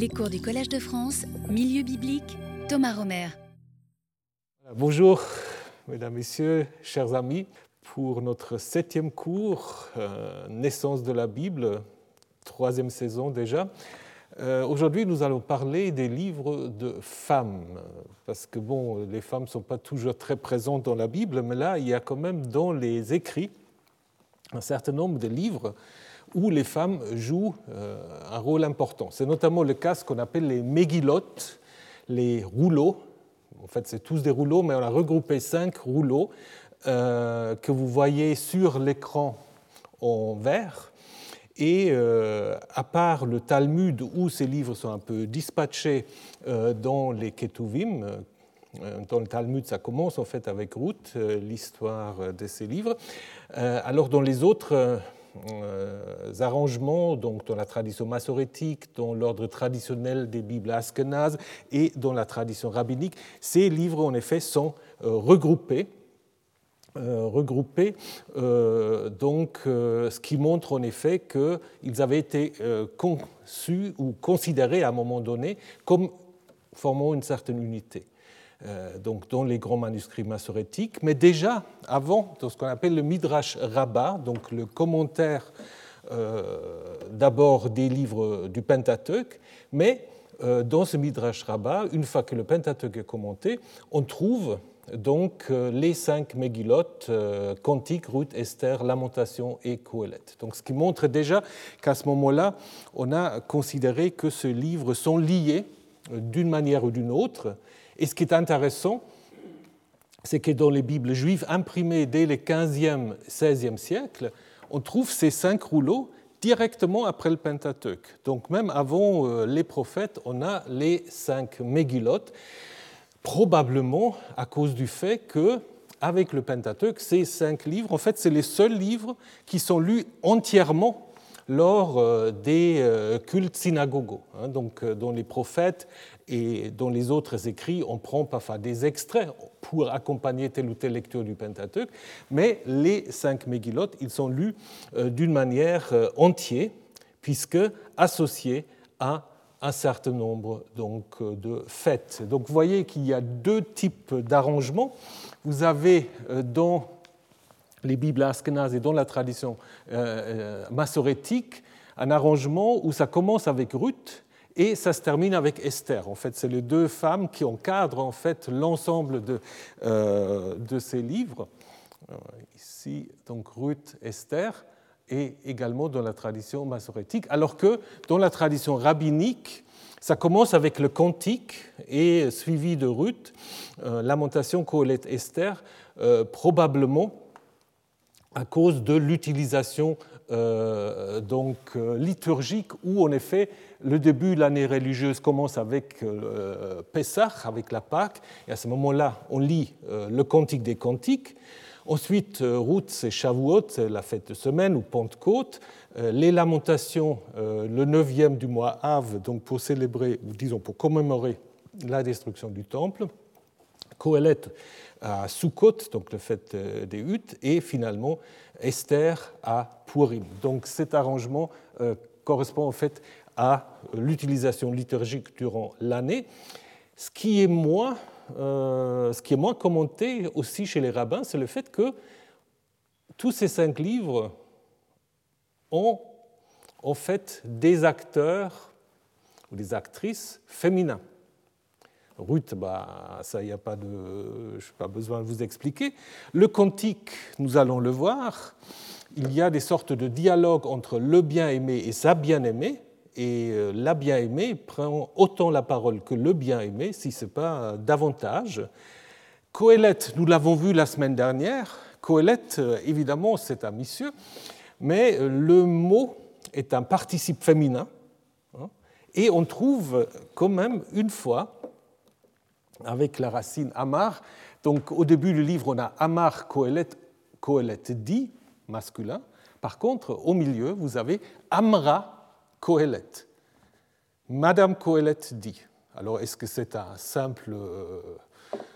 Les cours du Collège de France, Milieu biblique, Thomas Romer. Bonjour, mesdames, messieurs, chers amis, pour notre septième cours, euh, Naissance de la Bible, troisième saison déjà. Euh, Aujourd'hui, nous allons parler des livres de femmes, parce que bon, les femmes ne sont pas toujours très présentes dans la Bible, mais là, il y a quand même dans les écrits un certain nombre de livres où les femmes jouent euh, un rôle important. C'est notamment le cas ce qu'on appelle les mégilotes, les rouleaux. En fait, c'est tous des rouleaux, mais on a regroupé cinq rouleaux euh, que vous voyez sur l'écran en vert. Et euh, à part le Talmud, où ces livres sont un peu dispatchés dans les Ketuvim, dans le Talmud, ça commence en fait avec Ruth, l'histoire de ces livres. Alors dans les autres arrangements, donc dans la tradition massorétique, dans l'ordre traditionnel des Bibles askenazes et dans la tradition rabbinique, ces livres en effet sont euh, regroupés. Euh, regroupés, donc, ce qui montre en effet qu'ils avaient été conçus ou considérés à un moment donné comme formant une certaine unité. Euh, donc dans les grands manuscrits massorétiques, mais déjà avant, dans ce qu'on appelle le Midrash Rabbah, donc le commentaire euh, d'abord des livres du Pentateuque, mais euh, dans ce Midrash Rabbah, une fois que le Pentateuque est commenté, on trouve donc les cinq Megillot, Cantique, Ruth, Esther, Lamentation et Coëlet. Donc ce qui montre déjà qu'à ce moment-là, on a considéré que ces livres sont liés d'une manière ou d'une autre et ce qui est intéressant, c'est que dans les Bibles juives imprimées dès le 15e, 16e siècle, on trouve ces cinq rouleaux directement après le Pentateuque. Donc même avant euh, les prophètes, on a les cinq Megillot, probablement à cause du fait que avec le Pentateuque, ces cinq livres, en fait, c'est les seuls livres qui sont lus entièrement lors euh, des euh, cultes synagogaux. Hein. donc, dans les prophètes et dans les autres écrits, on prend parfois des extraits pour accompagner telle ou telle lecture du Pentateuque, mais les cinq Megillot, ils sont lus euh, d'une manière euh, entière, puisque associés à un certain nombre donc, euh, de fêtes. Donc vous voyez qu'il y a deux types d'arrangements. Vous avez dans les Bibles askenazes et dans la tradition massorétique un arrangement où ça commence avec Ruth et ça se termine avec Esther. En fait, c'est les deux femmes qui encadrent en fait l'ensemble de, euh, de ces livres. Euh, ici, donc Ruth, Esther, et également dans la tradition massorétique, alors que dans la tradition rabbinique, ça commence avec le cantique et suivi de Ruth, euh, Lamentation, Colette, Esther, probablement à cause de l'utilisation donc liturgique où en effet le début de l'année religieuse commence avec euh, Pessah, avec la Pâque, et à ce moment-là, on lit euh, le Cantique des Cantiques. Ensuite, euh, Ruth, c'est Shavuot, c'est la fête de semaine ou Pentecôte. Les lamentations, le neuvième du mois Av, donc pour célébrer, ou disons pour commémorer la destruction du temple. Kohelet à Sukkot, donc le fête des huttes, et finalement Esther à Purim. Donc cet arrangement correspond en fait à l'utilisation liturgique durant l'année. Ce qui est moins, euh, ce qui est moins commenté aussi chez les rabbins, c'est le fait que tous ces cinq livres ont en fait des acteurs ou des actrices féminins. Ruth, bah, ça, il n'y a pas de, je pas besoin de vous expliquer. Le cantique, nous allons le voir, il y a des sortes de dialogues entre le bien-aimé et sa bien-aimée, et euh, la bien-aimée prend autant la parole que le bien-aimé, si ce n'est pas davantage. Coëlette, nous l'avons vu la semaine dernière, Coëlette, euh, évidemment, c'est un monsieur, mais euh, le mot est un participe féminin, hein, et on trouve quand même une fois, avec la racine Amar, donc au début du livre, on a Amar Coëlette, Coëlette dit, masculin, par contre, au milieu, vous avez Amra Coëlette. Madame Coëlette dit. Alors, est-ce que c'est un simple euh,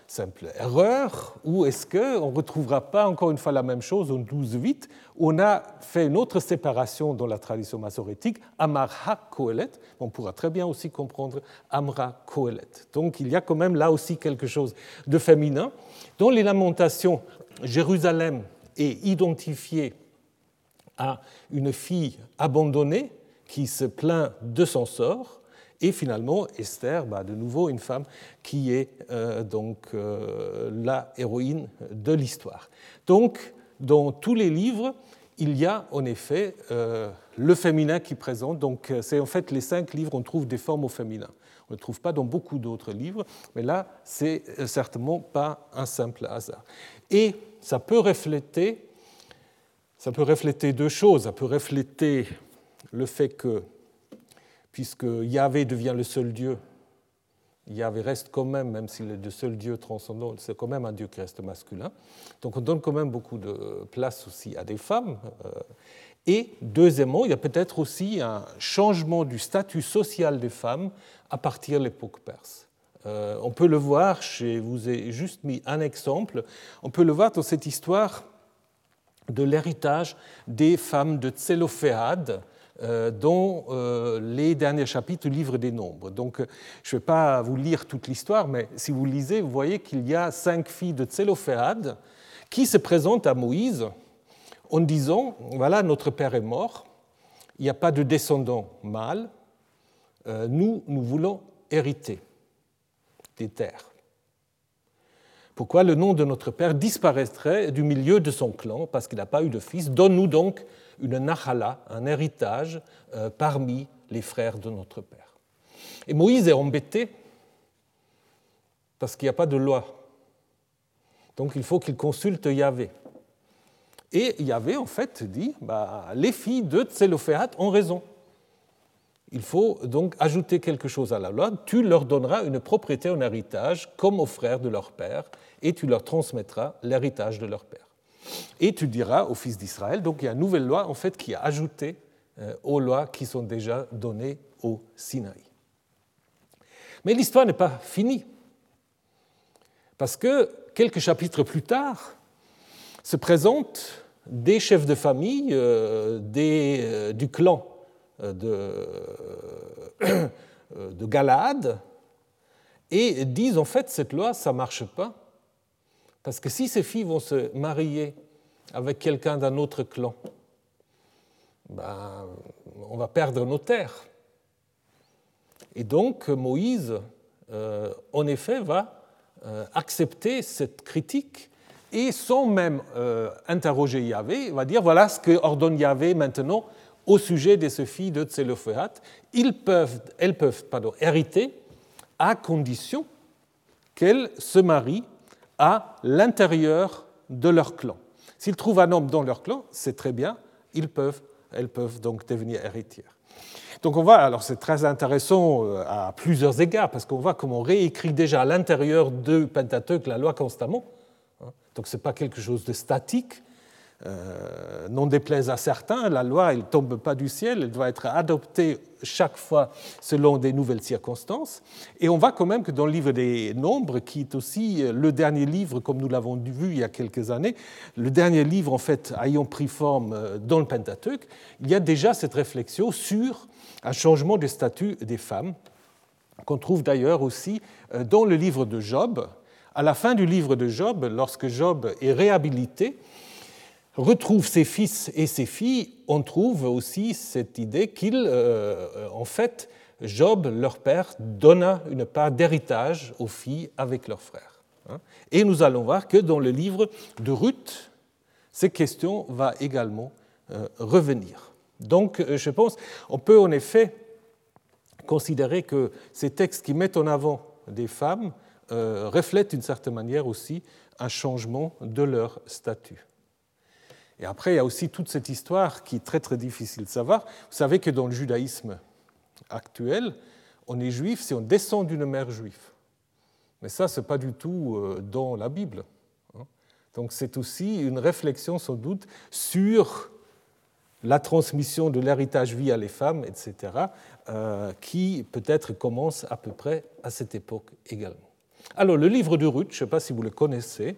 simple erreur ou est-ce qu'on ne retrouvera pas encore une fois la même chose au 12-8 On a fait une autre séparation dans la tradition massorétique, Amar kohelet on pourra très bien aussi comprendre Amra kohelet. Donc il y a quand même là aussi quelque chose de féminin. Dans les lamentations, Jérusalem est identifiée à une fille abandonnée qui se plaint de son sort, et finalement, Esther, bah, de nouveau une femme qui est euh, donc euh, la héroïne de l'histoire. Donc, dans tous les livres, il y a en effet euh, le féminin qui présente. Donc, c'est en fait les cinq livres, on trouve des formes au féminin. On ne trouve pas dans beaucoup d'autres livres, mais là, c'est certainement pas un simple hasard. Et ça peut refléter, ça peut refléter deux choses. Ça peut refléter le fait que puisque Yahvé devient le seul Dieu, Yahvé reste quand même, même s'il est le seul Dieu transcendant, c'est quand même un Dieu qui reste masculin. Donc on donne quand même beaucoup de place aussi à des femmes. Euh, et deuxièmement, il y a peut-être aussi un changement du statut social des femmes à partir de l'époque perse. Euh, on peut le voir, je vous ai juste mis un exemple, on peut le voir dans cette histoire de l'héritage des femmes de Tselophéade, dans euh, les derniers chapitres du livre des Nombres. Donc, je ne vais pas vous lire toute l'histoire, mais si vous lisez, vous voyez qu'il y a cinq filles de Tsélophéade qui se présentent à Moïse en disant Voilà, notre père est mort, il n'y a pas de descendant mâle, euh, nous, nous voulons hériter des terres. Pourquoi le nom de notre père disparaîtrait du milieu de son clan? Parce qu'il n'a pas eu de fils Donne-nous donc une nahala, un héritage euh, parmi les frères de notre Père. Et Moïse est embêté parce qu'il n'y a pas de loi. Donc il faut qu'il consulte Yahvé. Et Yahvé, en fait, dit bah, les filles de Tselophéat ont raison. Il faut donc ajouter quelque chose à la loi. Tu leur donneras une propriété en héritage comme aux frères de leur père, et tu leur transmettras l'héritage de leur père. Et tu diras aux fils d'Israël, donc il y a une nouvelle loi en fait qui est ajoutée euh, aux lois qui sont déjà données au Sinaï. Mais l'histoire n'est pas finie, parce que quelques chapitres plus tard se présentent des chefs de famille euh, euh, du clan de, de Galaad et disent en fait cette loi ça marche pas parce que si ces filles vont se marier avec quelqu'un d'un autre clan, ben, on va perdre nos terres. Et donc Moïse, euh, en effet, va euh, accepter cette critique et sans même euh, interroger Yahvé, va dire voilà ce que ordonne Yahvé maintenant au sujet de ces filles de Tselophéat. Peuvent, elles peuvent pardon, hériter à condition qu'elles se marient à l'intérieur de leur clan. S'ils trouvent un homme dans leur clan, c'est très bien, ils peuvent, elles peuvent donc devenir héritières. Donc on voit, alors c'est très intéressant euh, à plusieurs égards, parce qu'on voit comment on réécrit déjà à l'intérieur de Pentateuque la loi constamment. Hein. Donc ce n'est pas quelque chose de statique, euh, non déplaise à certains, la loi ne tombe pas du ciel, elle doit être adoptée chaque fois selon des nouvelles circonstances. Et on voit quand même que dans le livre des Nombres, qui est aussi le dernier livre, comme nous l'avons vu il y a quelques années, le dernier livre en fait ayant pris forme euh, dans le Pentateuque, il y a déjà cette réflexion sur un changement de statut des femmes, qu'on trouve d'ailleurs aussi euh, dans le livre de Job. À la fin du livre de Job, lorsque Job est réhabilité, retrouve ses fils et ses filles, on trouve aussi cette idée qu'il, euh, en fait, Job, leur père, donna une part d'héritage aux filles avec leurs frères. Hein. Et nous allons voir que dans le livre de Ruth, ces questions vont également euh, revenir. Donc, euh, je pense, on peut en effet considérer que ces textes qui mettent en avant des femmes reflètent d'une certaine manière aussi un changement de leur statut. Et après, il y a aussi toute cette histoire qui est très très difficile de savoir. Vous savez que dans le judaïsme actuel, on est juif si on descend d'une mère juive. Mais ça, ce n'est pas du tout euh, dans la Bible. Hein. Donc c'est aussi une réflexion sans doute sur la transmission de l'héritage via les femmes, etc., euh, qui peut-être commence à peu près à cette époque également. Alors, le livre de Ruth, je ne sais pas si vous le connaissez,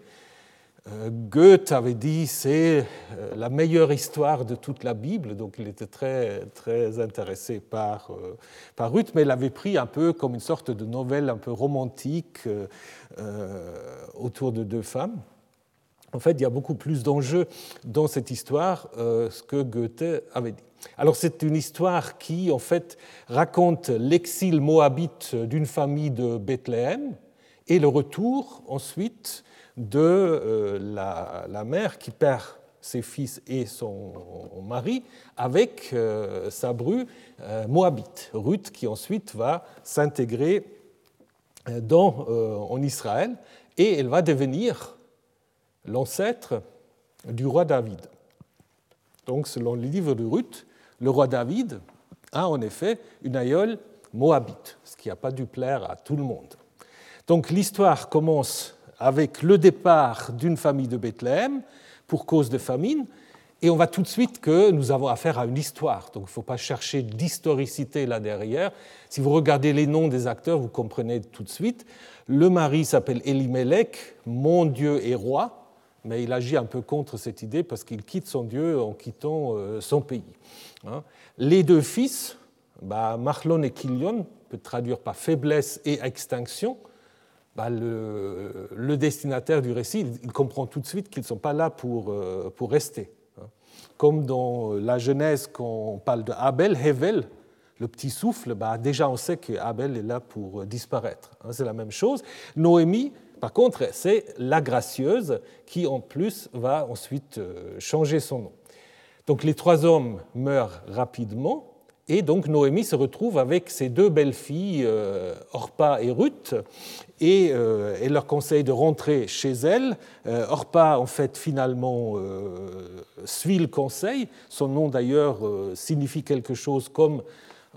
Goethe avait dit c'est euh, la meilleure histoire de toute la Bible, donc il était très, très intéressé par, euh, par Ruth, mais il l'avait pris un peu comme une sorte de novelle un peu romantique autour de deux femmes. En fait, il y a beaucoup plus d'enjeux dans cette histoire, ce que Goethe avait dit. Alors c'est une histoire qui, en fait, raconte l'exil moabite d'une famille de Bethléem et le retour ensuite de euh, la, mère qui perd ses fils et son mari avec euh, sa bru euh, moabite, Ruth, qui ensuite va s'intégrer en Israël et elle va devenir l'ancêtre du roi David. Donc, selon le livre de Ruth, le roi David a en effet une aïeule moabite, ce qui n'a pas dû plaire à tout le monde. Donc, l'histoire commence avec le départ d'une famille de Bethléem pour cause de famine, et on voit tout de suite que nous avons affaire à une histoire. Donc il ne faut pas chercher d'historicité là derrière. Si vous regardez les noms des acteurs, vous comprenez tout de suite. Le mari s'appelle Elimelech, mon Dieu est roi, mais il agit un peu contre cette idée parce qu'il quitte son Dieu en quittant euh, son pays. Hein. Les deux fils, bah, Marlon et Kilion, peut traduire par faiblesse et extinction, bah, le, destinataire du récit, il, comprend tout de suite qu'ils ne sont pas là pour, euh, pour rester. Hein. Comme dans la Genèse, quand on parle de Abel, Hevel, le petit souffle, bah, déjà on sait qu'Abel est là pour disparaître. Hein. C'est la même chose. Noémie, par contre, c'est la gracieuse qui en plus va ensuite euh, changer son nom. Donc les trois hommes meurent rapidement et donc Noémie se retrouve avec ses deux belles-filles, euh, Orpa et Ruth, et euh, elle leur conseille de rentrer chez elle. Euh, Orpa, en fait, finalement, suit le conseil. Son nom, d'ailleurs, signifie quelque chose comme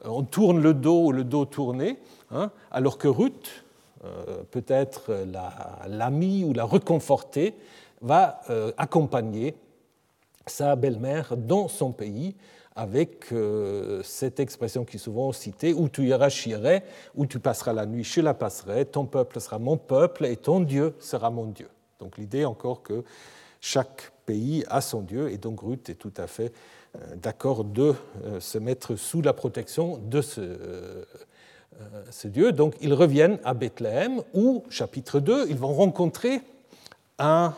on tourne le dos ou le dos tourné, hein, alors que Ruth, peut-être l'amie ou la reconforter, va accompagner sa belle-mère dans son pays avec euh, cette expression qui est souvent citée, où tu iras, j'irai, où tu passeras la nuit, je la passerai, ton peuple sera mon peuple et ton Dieu sera mon Dieu. Donc l'idée encore que chaque pays a son Dieu, et donc Ruth est tout à fait euh, d'accord de euh, se mettre sous la protection de ce, Dieu. Donc ils reviennent à Bethléem, où, chapitre 2, ils vont rencontrer un,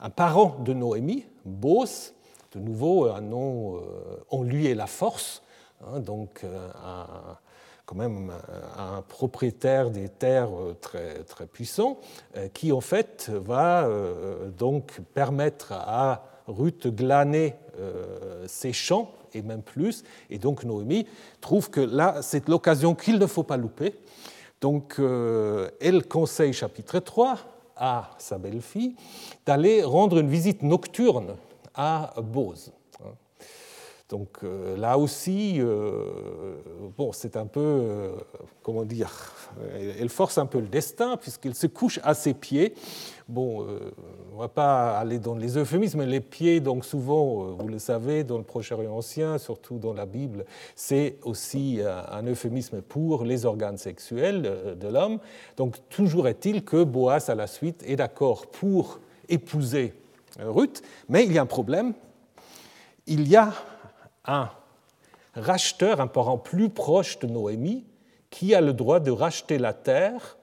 un parent de Noémie, Bos, de nouveau un nom en euh, lui et la force, hein, donc euh, quand même un propriétaire des terres euh, très, très puissant, qui en fait va donc permettre à Ruth glaner ses champs et même plus. Et donc Noémie trouve que là, c'est l'occasion qu'il ne faut pas louper. Donc elle conseille, chapitre 3, à sa belle-fille d'aller rendre une visite nocturne à Bose. Donc euh, là aussi, euh, bon, c'est un peu, euh, comment dire, elle force un peu le destin puisqu'il se couche à ses pieds. Bon, on ne va pas aller dans les euphémismes, mais les pieds, donc souvent, vous le savez, dans le Proche-Orient ancien, surtout dans la Bible, c'est aussi un euphémisme pour les organes sexuels de l'homme. Donc toujours est-il que Boas, à la suite, est d'accord pour épouser Ruth, mais il y a un problème. Il y a un racheteur, un parent plus proche de Noémie, qui a le droit de racheter la terre,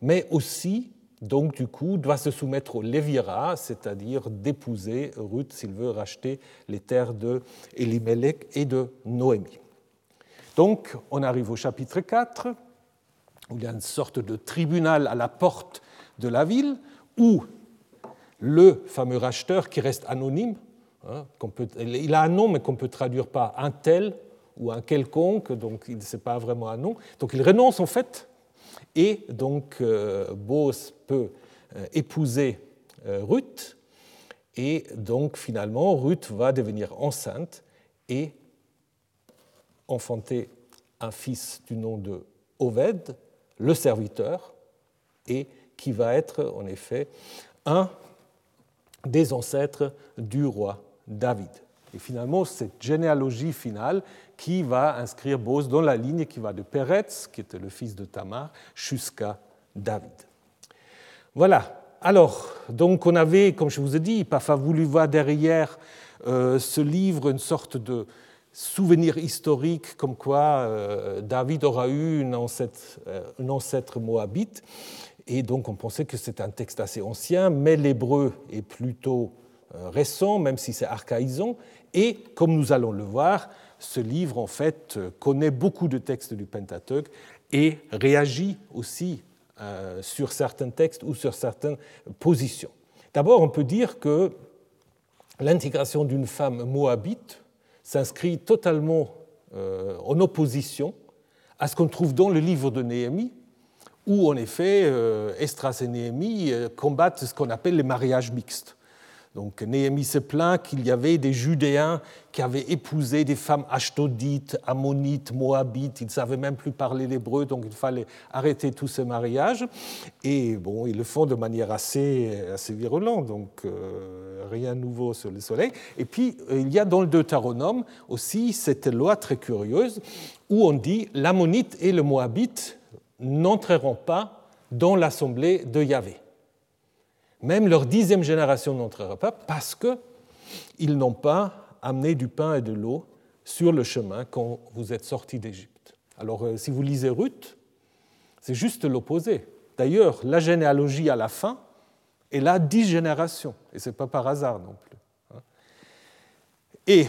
mais aussi, donc du coup, doit se soumettre au lévira, c'est-à-dire d'épouser Ruth s'il veut racheter les terres de Elimelech et de Noémie. Donc, on arrive au chapitre 4, où il y a une sorte de tribunal à la porte de la ville, où le fameux racheteur qui reste anonyme. Hein, il a un nom, mais qu'on peut traduire par un tel ou un quelconque, donc il ne pas vraiment un nom. Donc il renonce en fait, et donc euh, Bose peut euh, épouser euh, Ruth, et donc finalement Ruth va devenir enceinte et enfanter un fils du nom de Oved, le serviteur, et qui va être en effet un des ancêtres du roi David. Et finalement, cette généalogie finale qui va inscrire Bose dans la ligne qui va de Peretz, qui était le fils de Tamar, jusqu'à David. Voilà. Alors, donc on avait, comme je vous ai dit, parfois voulu voir derrière euh, ce livre une sorte de souvenir historique comme quoi euh, David aura eu un ancêtre, euh, moabite. Et donc on pensait que c'est un texte assez ancien, mais l'hébreu est plutôt récent, même si c'est archaïsant. Et comme nous allons le voir, ce livre en fait connaît beaucoup de textes du Pentateuque et réagit aussi sur certains textes ou sur certaines positions. D'abord, on peut dire que l'intégration d'une femme moabite s'inscrit totalement euh, en opposition à ce qu'on trouve dans le livre de Néhémie, où en effet euh, Estras et Néhémie euh, combattent ce qu'on appelle les mariages mixtes. Donc Néhémie se plaint qu'il y avait des Judéens qui avaient épousé des femmes ashdodites, ammonites, moabites. Ils ne savaient même plus parler l'hébreu, donc il fallait arrêter tous ces mariages. Et bon, ils le font de manière assez, virulente, donc euh, rien de nouveau sur le soleil. Et puis il y a dans le Deutéronome aussi cette loi très curieuse où on dit l'ammonite et le moabite n'entreront pas dans l'assemblée de Yahvé. Même leur dixième génération n'entrera pas parce qu'ils n'ont pas amené du pain et de l'eau sur le chemin quand vous êtes sortis d'Égypte. Alors euh, si vous lisez Ruth, c'est juste l'opposé. D'ailleurs, la généalogie à la fin est là dix générations, et ce n'est pas par hasard non plus. Hein. Et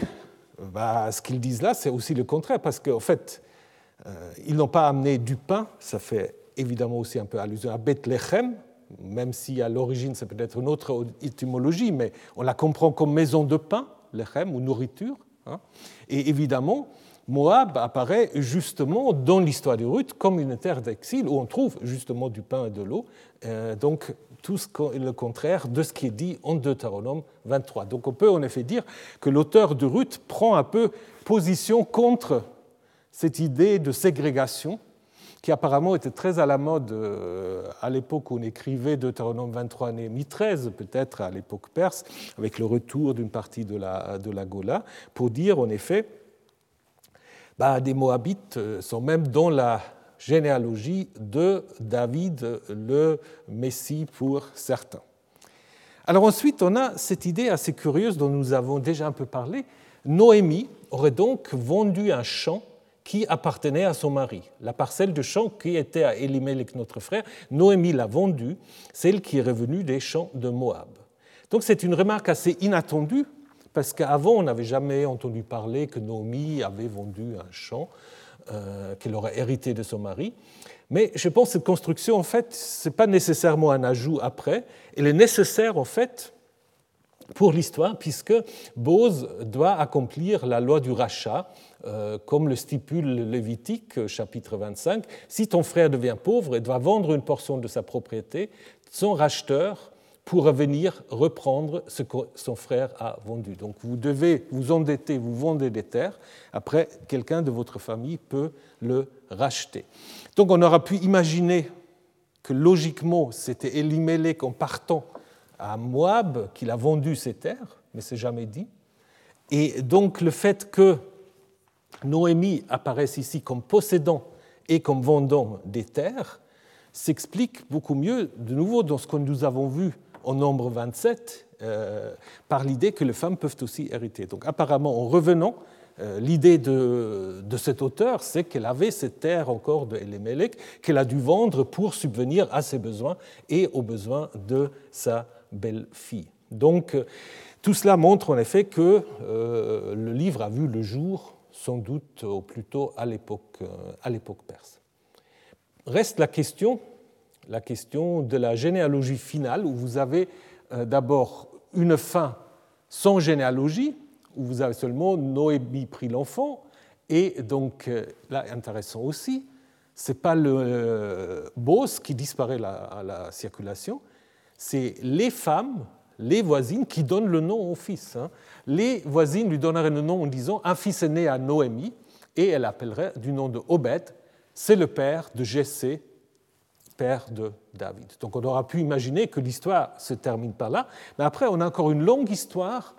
bah, ce qu'ils disent là, c'est aussi le contraire, parce qu'en fait, ils n'ont pas amené du pain, ça fait évidemment aussi un peu allusion à Bethléem, même si à l'origine c'est peut-être une autre étymologie, mais on la comprend comme maison de pain, lechem, ou nourriture. Hein. Et évidemment, Moab apparaît justement dans l'histoire de Ruth comme une terre d'exil où on trouve justement du pain et de l'eau, euh, donc tout le contraire de ce qui est dit en Deutéronome 23. Donc on peut en effet dire que l'auteur de Ruth prend un peu position contre cette idée de ségrégation qui apparemment était très à la mode euh, à l'époque où on écrivait Deutéronome 23, Néhémie 13, peut-être à l'époque perse, avec le retour d'une partie de la, de la Gola, pour dire en effet, bah, des Moabites euh, sont même dans la généalogie de David, le Messie pour certains. Alors ensuite, on a cette idée assez curieuse dont nous avons déjà un peu parlé. Noémie aurait donc vendu un champ qui appartenait à son mari. La parcelle de champ qui était à Elimelech, notre frère, Noémie l'a vendue, celle qui est revenue des champs de Moab. Donc c'est une remarque assez inattendue, parce qu'avant, on n'avait jamais entendu parler que Noémie avait vendu un champ euh, qu'elle aurait hérité de son mari. Mais je pense que cette construction, en fait, ce n'est pas nécessairement un ajout après. Elle est nécessaire, en fait, pour l'histoire, puisque Bose doit accomplir la loi du rachat, euh, comme le stipule le Lévitique, chapitre 25. Si ton frère devient pauvre et doit vendre une portion de sa propriété, son racheteur pourra venir reprendre ce que son frère a vendu. Donc vous devez vous endetter, vous vendez des terres, après quelqu'un de votre famille peut le racheter. Donc on aura pu imaginer que logiquement c'était Elimelech en partant à Moab qu'il a vendu ses terres, mais c'est jamais dit. Et donc le fait que Noémie apparaisse ici comme possédant et comme vendant des terres s'explique beaucoup mieux, de nouveau, dans ce que nous avons vu au nombre 27, euh, par l'idée que les femmes peuvent aussi hériter. Donc apparemment, en revenant, euh, l'idée de, de, cet auteur, c'est qu'elle avait cette terre encore de Elimelech qu'elle a dû vendre pour subvenir à ses besoins et aux besoins de sa belle-fille. Donc tout cela montre en effet que euh, le livre a vu le jour sans doute au plus tôt à l'époque, euh, à l'époque perse. Reste la question, la question de la généalogie finale, où vous avez euh, d'abord une fin sans généalogie, où vous avez seulement Noémie prit l'enfant, et donc euh, là, intéressant aussi, ce n'est pas le boss qui disparaît à la circulation, c'est les femmes les voisines qui donnent le nom au fils. Hein. Les voisines lui donneraient le nom en disant un fils est né à Noémie, et elle appellerait du nom de Obed, c'est le père de Jessé, père de David. Donc on aura pu imaginer que l'histoire se termine par là, mais après on a encore une longue histoire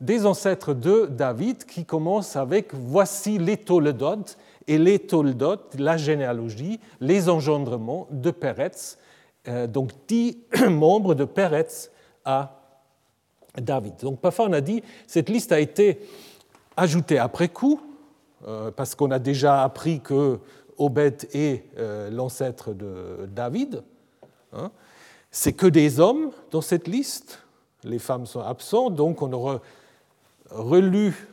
des ancêtres de David qui commencent avec Voici les Toledot et les Toledot, la généalogie, les engendrements de Peretz, euh, donc dix membres de Peretz à David. Donc parfois on a dit cette liste a été ajoutée après coup, euh, parce qu'on a déjà appris que Obed est euh, l'ancêtre de David. Hein. C'est que des hommes dans cette liste, les femmes sont absentes, donc on aurait relu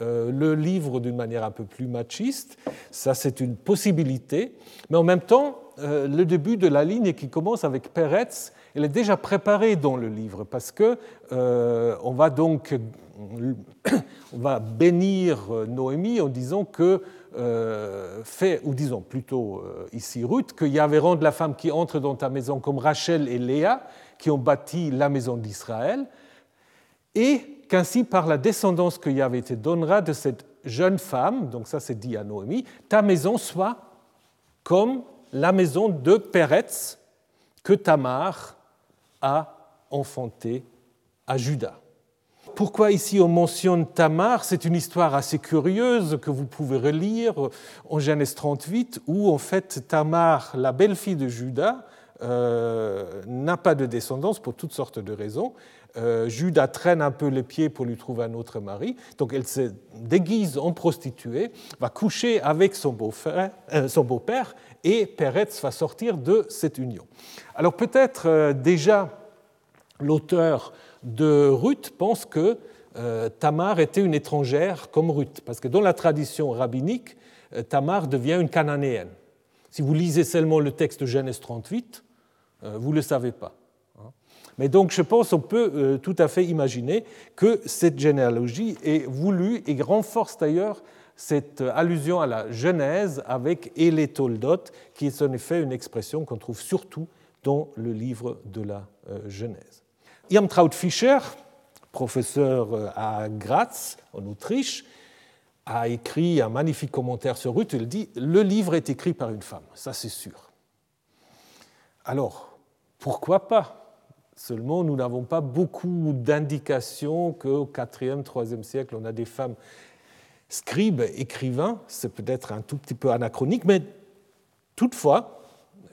euh, le livre d'une manière un peu plus machiste. Ça, c'est une possibilité. Mais en même temps, le début de la ligne qui commence avec Peretz, elle est déjà préparée dans le livre parce que on va donc on va bénir Noémie en disant que euh, fait, ou disons plutôt euh, ici Ruth, que Yahvé rende la femme qui entre dans ta maison comme Rachel et Léa, qui ont bâti la maison d'Israël, et qu'ainsi par la descendance que Yahvé te donnera de cette jeune femme, donc ça c'est dit à Noémie, ta maison soit comme la maison de Péretz que Tamar a enfanté à Judas. Pourquoi ici on mentionne Tamar? C'est une histoire assez curieuse que vous pouvez relire en Genèse 38, où en fait Tamar, la belle-fille de Judas, euh, n'a pas de descendance pour toutes sortes de raisons. Euh, Judas traîne un peu les pieds pour lui trouver un autre mari, donc elle se déguise en prostituée, va coucher avec son euh, son beau-père et Peretz va sortir de cette union. Alors peut-être déjà l'auteur de Ruth pense que euh, Tamar était une étrangère comme Ruth, parce que dans la tradition rabbinique, euh, Tamar devient une cananéenne. Si vous lisez seulement le texte de Genèse 38, euh, vous ne le savez pas. Hein. Mais donc je pense qu'on peut tout à fait imaginer que cette généalogie est voulue et renforce d'ailleurs cette allusion à la Genèse avec et les Toldot, qui est en effet une expression qu'on trouve surtout dans le livre de la Genèse. Irmtraut Fischer, professeur euh, à Graz, en Autriche, a écrit un magnifique commentaire sur Ruth. Il dit Le livre est écrit par une femme, ça c'est sûr. Alors, pourquoi pas? Seulement, nous n'avons pas beaucoup d'indications qu'au 4e, 3e siècle, on a des femmes scribes, écrivains. C'est peut-être un tout petit peu anachronique, mais toutefois,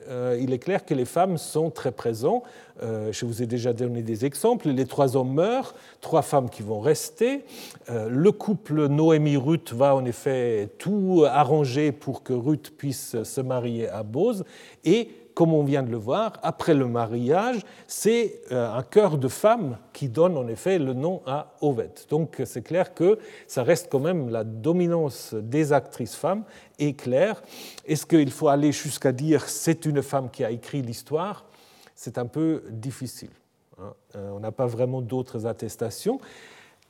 euh, il est clair que les femmes sont très présentes. Euh, je vous ai déjà donné des exemples. Les trois hommes meurent, trois femmes qui vont rester. Euh, le couple Noémie-Ruth va en effet tout arranger pour que Ruth puisse se marier à Bose. Et comme on vient de le voir, après le mariage, c'est euh, un cœur de femme qui donne en effet le nom à Oved. Donc c'est clair que ça reste quand même la dominance des actrices femmes est claire. Est-ce qu'il faut aller jusqu'à dire c'est une femme qui a écrit l'histoire? C'est un peu difficile. Hein. Euh, on n'a pas vraiment d'autres attestations.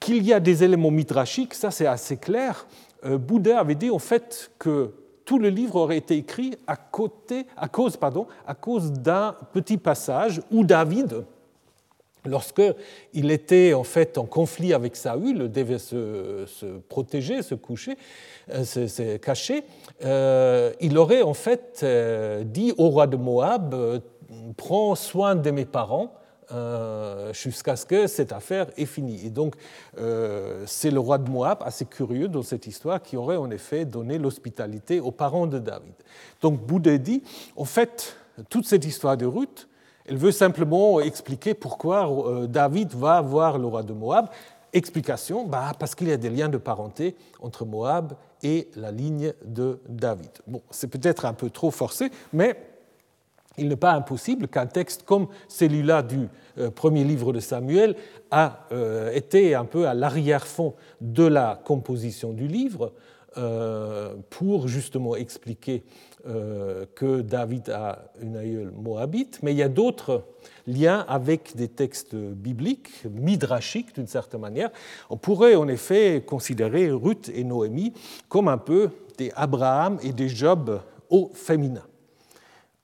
Qu'il y a des éléments midrashiques, ça c'est assez clair. Euh, Bouddha avait dit en fait que tout le livre aurait été écrit à, côté, à cause, pardon, à cause d'un petit passage où David, lorsqu'il était en fait en conflit avec Saül, devait se, protéger, se coucher, euh, se, cacher, euh, il aurait en fait euh, dit au roi de Moab Prends soin de mes parents euh, jusqu'à ce que cette affaire est finie. Et donc, euh, c'est le roi de Moab, assez curieux dans cette histoire, qui aurait en effet donné l'hospitalité aux parents de David. Donc, Bouddha dit, en fait, toute cette histoire de Ruth, elle veut simplement expliquer pourquoi euh, David va voir le roi de Moab. Explication, bah, parce qu'il y a des liens de parenté entre Moab et la ligne de David. Bon, c'est peut-être un peu trop forcé, mais il n'est pas impossible qu'un texte comme celui-là du euh, premier livre de Samuel a euh, été un peu à l'arrière-fond de la composition du livre euh, pour justement expliquer que David a une aïeule moabite, mais il y a d'autres liens avec des textes bibliques, midrashiques d'une certaine manière. On pourrait en effet considérer Ruth et Noémie comme un peu des Abraham et des Job au féminin.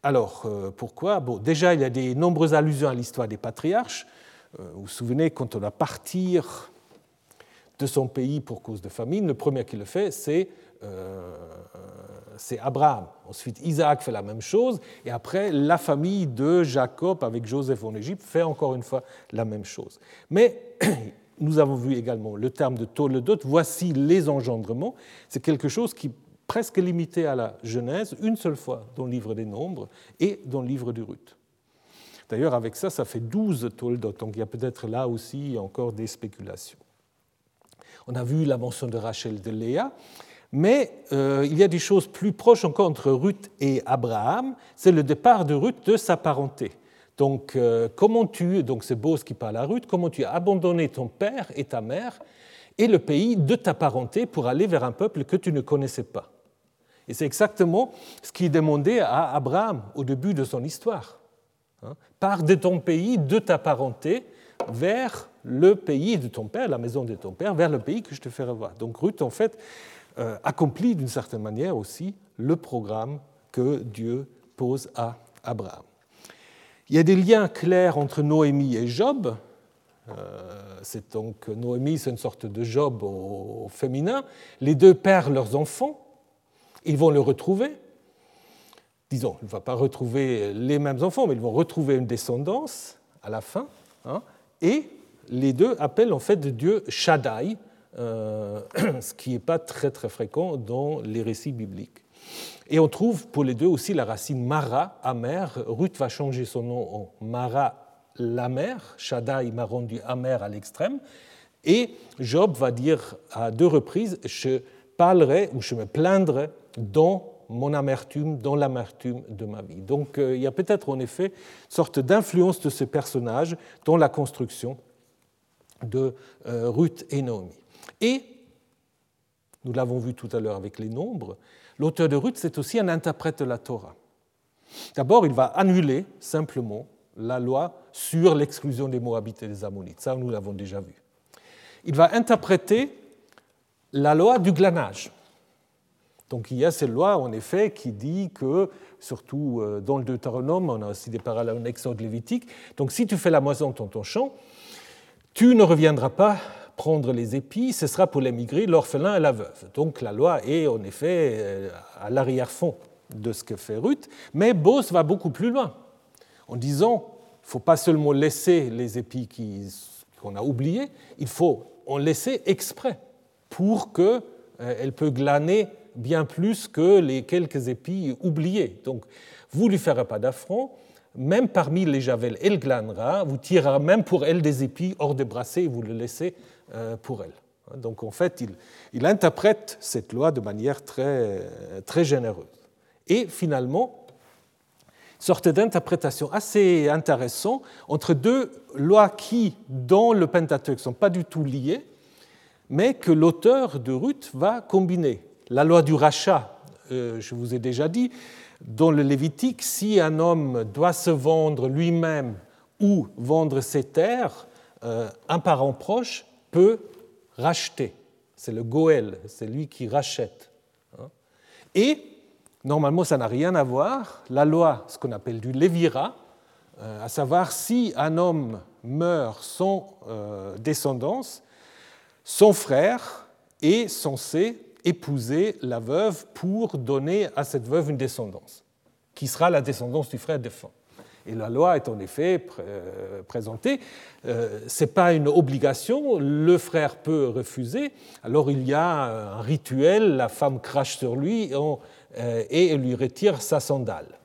Alors, euh, pourquoi? Bon, Déjà, il y a de nombreuses allusions à l'histoire des patriarches. Euh, vous vous souvenez, quand on va partir de son pays pour cause de famine, le premier qui le fait, c'est euh, Abraham. Ensuite, Isaac fait la même chose. Et après, la famille de Jacob avec Joseph en Égypte fait encore une fois la même chose. Mais nous avons vu également le terme de Toledot, voici les engendrements. C'est quelque chose qui presque limité à la Genèse, une seule fois dans le livre des Nombres et dans le livre du Ruth. D'ailleurs, avec ça, ça fait 12 Toledot, donc il y a peut-être là aussi encore des spéculations. On a vu la mention de Rachel de Léa, mais euh, il y a des choses plus proches encore entre Ruth et Abraham. C'est le départ de Ruth de sa parenté. Donc, euh, comment tu, donc c'est Bose qui parle à Ruth, comment tu as abandonné ton père et ta mère et le pays de ta parenté pour aller vers un peuple que tu ne connaissais pas? Et c'est exactement ce qui est demandé à Abraham au début de son histoire. Hein. Pars de ton pays, de ta parenté, vers le pays de ton père, la maison de ton père, vers le pays que je te ferai voir. Donc Ruth, en fait, euh, accomplit d'une certaine manière aussi le programme que Dieu pose à Abraham. Il y a des liens clairs entre Noémie et Job. Euh, c'est donc Noémie, c'est une sorte de Job au, féminin. Les deux perdent leurs enfants. Ils vont le retrouver. Disons, il ne va pas retrouver les mêmes enfants, mais ils vont retrouver une descendance à la fin. Hein. et les deux appellent en fait Dieu Shaddai, euh, ce qui n'est pas très très fréquent dans les récits bibliques. Et on trouve pour les deux aussi la racine Mara, amer. Ruth va changer son nom en Mara, l'amer. Shaddai m'a rendu amer à l'extrême. Et Job va dire à deux reprises Je parlerai ou je me plaindrai dans mon amertume, dans l'amertume de ma vie. Donc euh, il y a peut-être en effet une sorte d'influence de ce personnage dans la construction de euh, Ruth et Naomi. Et, nous l'avons vu tout à l'heure avec les nombres, l'auteur de Ruth, c'est aussi un interprète de la Torah. D'abord, il va annuler simplement la loi sur l'exclusion des Moabites et des Ammonites. Ça, nous l'avons déjà vu. Il va interpréter la loi du glanage. Donc il y a cette loi, en effet, qui dit que, surtout euh, dans le Deutéronome, on a aussi des parallèles en Exode lévitique, donc si tu fais la moisson dans ton champ, tu ne reviendras pas prendre les épis, ce sera pour l'émigré, l'orphelin et la veuve. Donc la loi est en effet euh, à l'arrière-fond de ce que fait Ruth, mais Bose va beaucoup plus loin en disant il ne faut pas seulement laisser les épis qu'on a oubliés, il faut en laisser exprès pour qu'elle euh, puisse glaner bien plus que les quelques épis oubliés. Donc vous ne lui ferez pas d'affront, même parmi les javels, elle glanera, vous tirerez même pour elle des épis hors des brassées et vous le laissez euh, pour elle. Donc en fait, il, interprète cette loi de manière très, très généreuse. Et finalement, sorte d'interprétation assez intéressante entre deux lois qui, dans le Pentateuque, ne sont pas du tout liées, mais que l'auteur de Ruth va combiner. La loi du rachat, euh, je vous ai déjà dit, dans le Lévitique, si un homme doit se vendre lui-même ou vendre ses terres, euh, un parent proche peut racheter. C'est le Goël, c'est lui qui rachète. Hein. Et normalement, ça n'a rien à voir. La loi, ce qu'on appelle du Lévira, euh, à savoir si un homme meurt sans descendance, son frère est censé épouser la veuve pour donner à cette veuve une descendance, qui sera la descendance du frère défunt. Et la loi est en effet euh, présentée. Euh, Ce n'est pas une obligation, le frère peut refuser. Alors il y a un rituel, la femme crache sur lui euh, et lui retire sa sandale.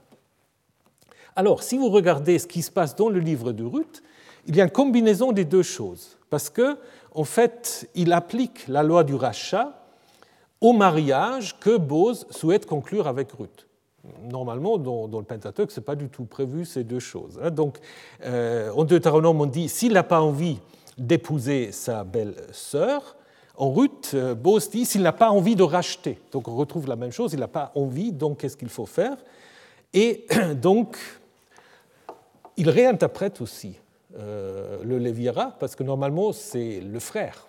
Alors, si vous regardez ce qui se passe dans le livre de Ruth, il y a une combinaison des deux choses. Parce que, en fait, il applique la loi du rachat au mariage que Bose souhaite conclure avec Ruth normalement, dans, le Pentateuque, ce n'est pas du tout prévu ces deux choses. Hein. Donc, euh, en Deutéronome, on dit s'il n'a pas envie d'épouser sa belle-sœur, en Ruth, euh, Bose dit s'il n'a pas envie de racheter. Donc, on retrouve la même chose il n'a pas envie, donc qu'est-ce qu'il faut faire? Et donc, il réinterprète aussi euh, le Lévira, parce que normalement, c'est le frère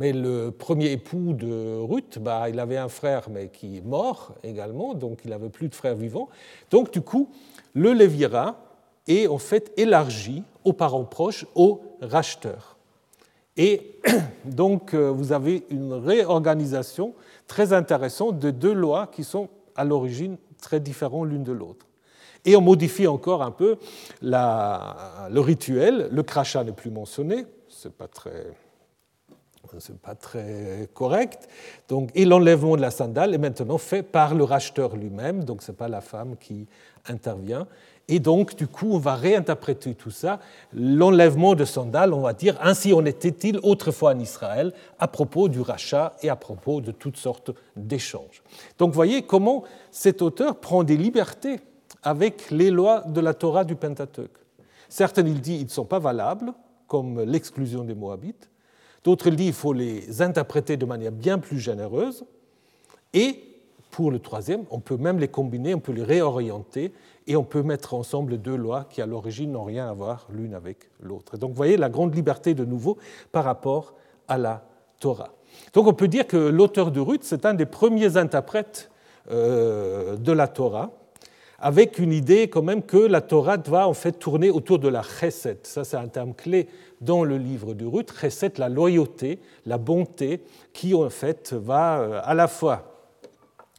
mais le premier époux de Ruth, bah, il avait un frère, mais qui est mort également, donc il n'avait plus de frère vivant. Donc du coup, le Lévira est en fait élargi aux parents proches, aux racheteurs. Et donc euh, vous avez une réorganisation très intéressante de deux lois qui sont à l'origine très différentes l'une de l'autre. Et on modifie encore un peu le rituel, le crachat n'est plus mentionné, c'est pas très c'est pas très correct. Donc, et l'enlèvement de la sandale est maintenant fait par le racheteur lui-même, donc ce n'est pas la femme qui intervient. Et donc, du coup, on va réinterpréter tout ça. L'enlèvement de sandales, on va dire, ainsi en était-il autrefois en Israël, à propos du rachat et à propos de toutes sortes d'échanges. Donc, voyez comment cet auteur prend des libertés avec les lois de la Torah du Pentateuque. Certains, il dit, ils ne sont pas valables, comme l'exclusion des Moabites. D'autres, dit, il faut les interpréter de manière bien plus généreuse. Et pour le troisième, on peut même les combiner, on peut les réorienter et on peut mettre ensemble deux lois qui à l'origine n'ont rien à voir l'une avec l'autre. Donc vous voyez la grande liberté de nouveau par rapport à la Torah. Donc on peut dire que l'auteur de Ruth, c'est un des premiers interprètes euh, de la Torah, avec une idée quand même que la Torah va en fait tourner autour de la chesed. Ça, c'est un terme clé dans le livre de Ruth. Chesed, la loyauté, la bonté, qui en fait va euh, à la fois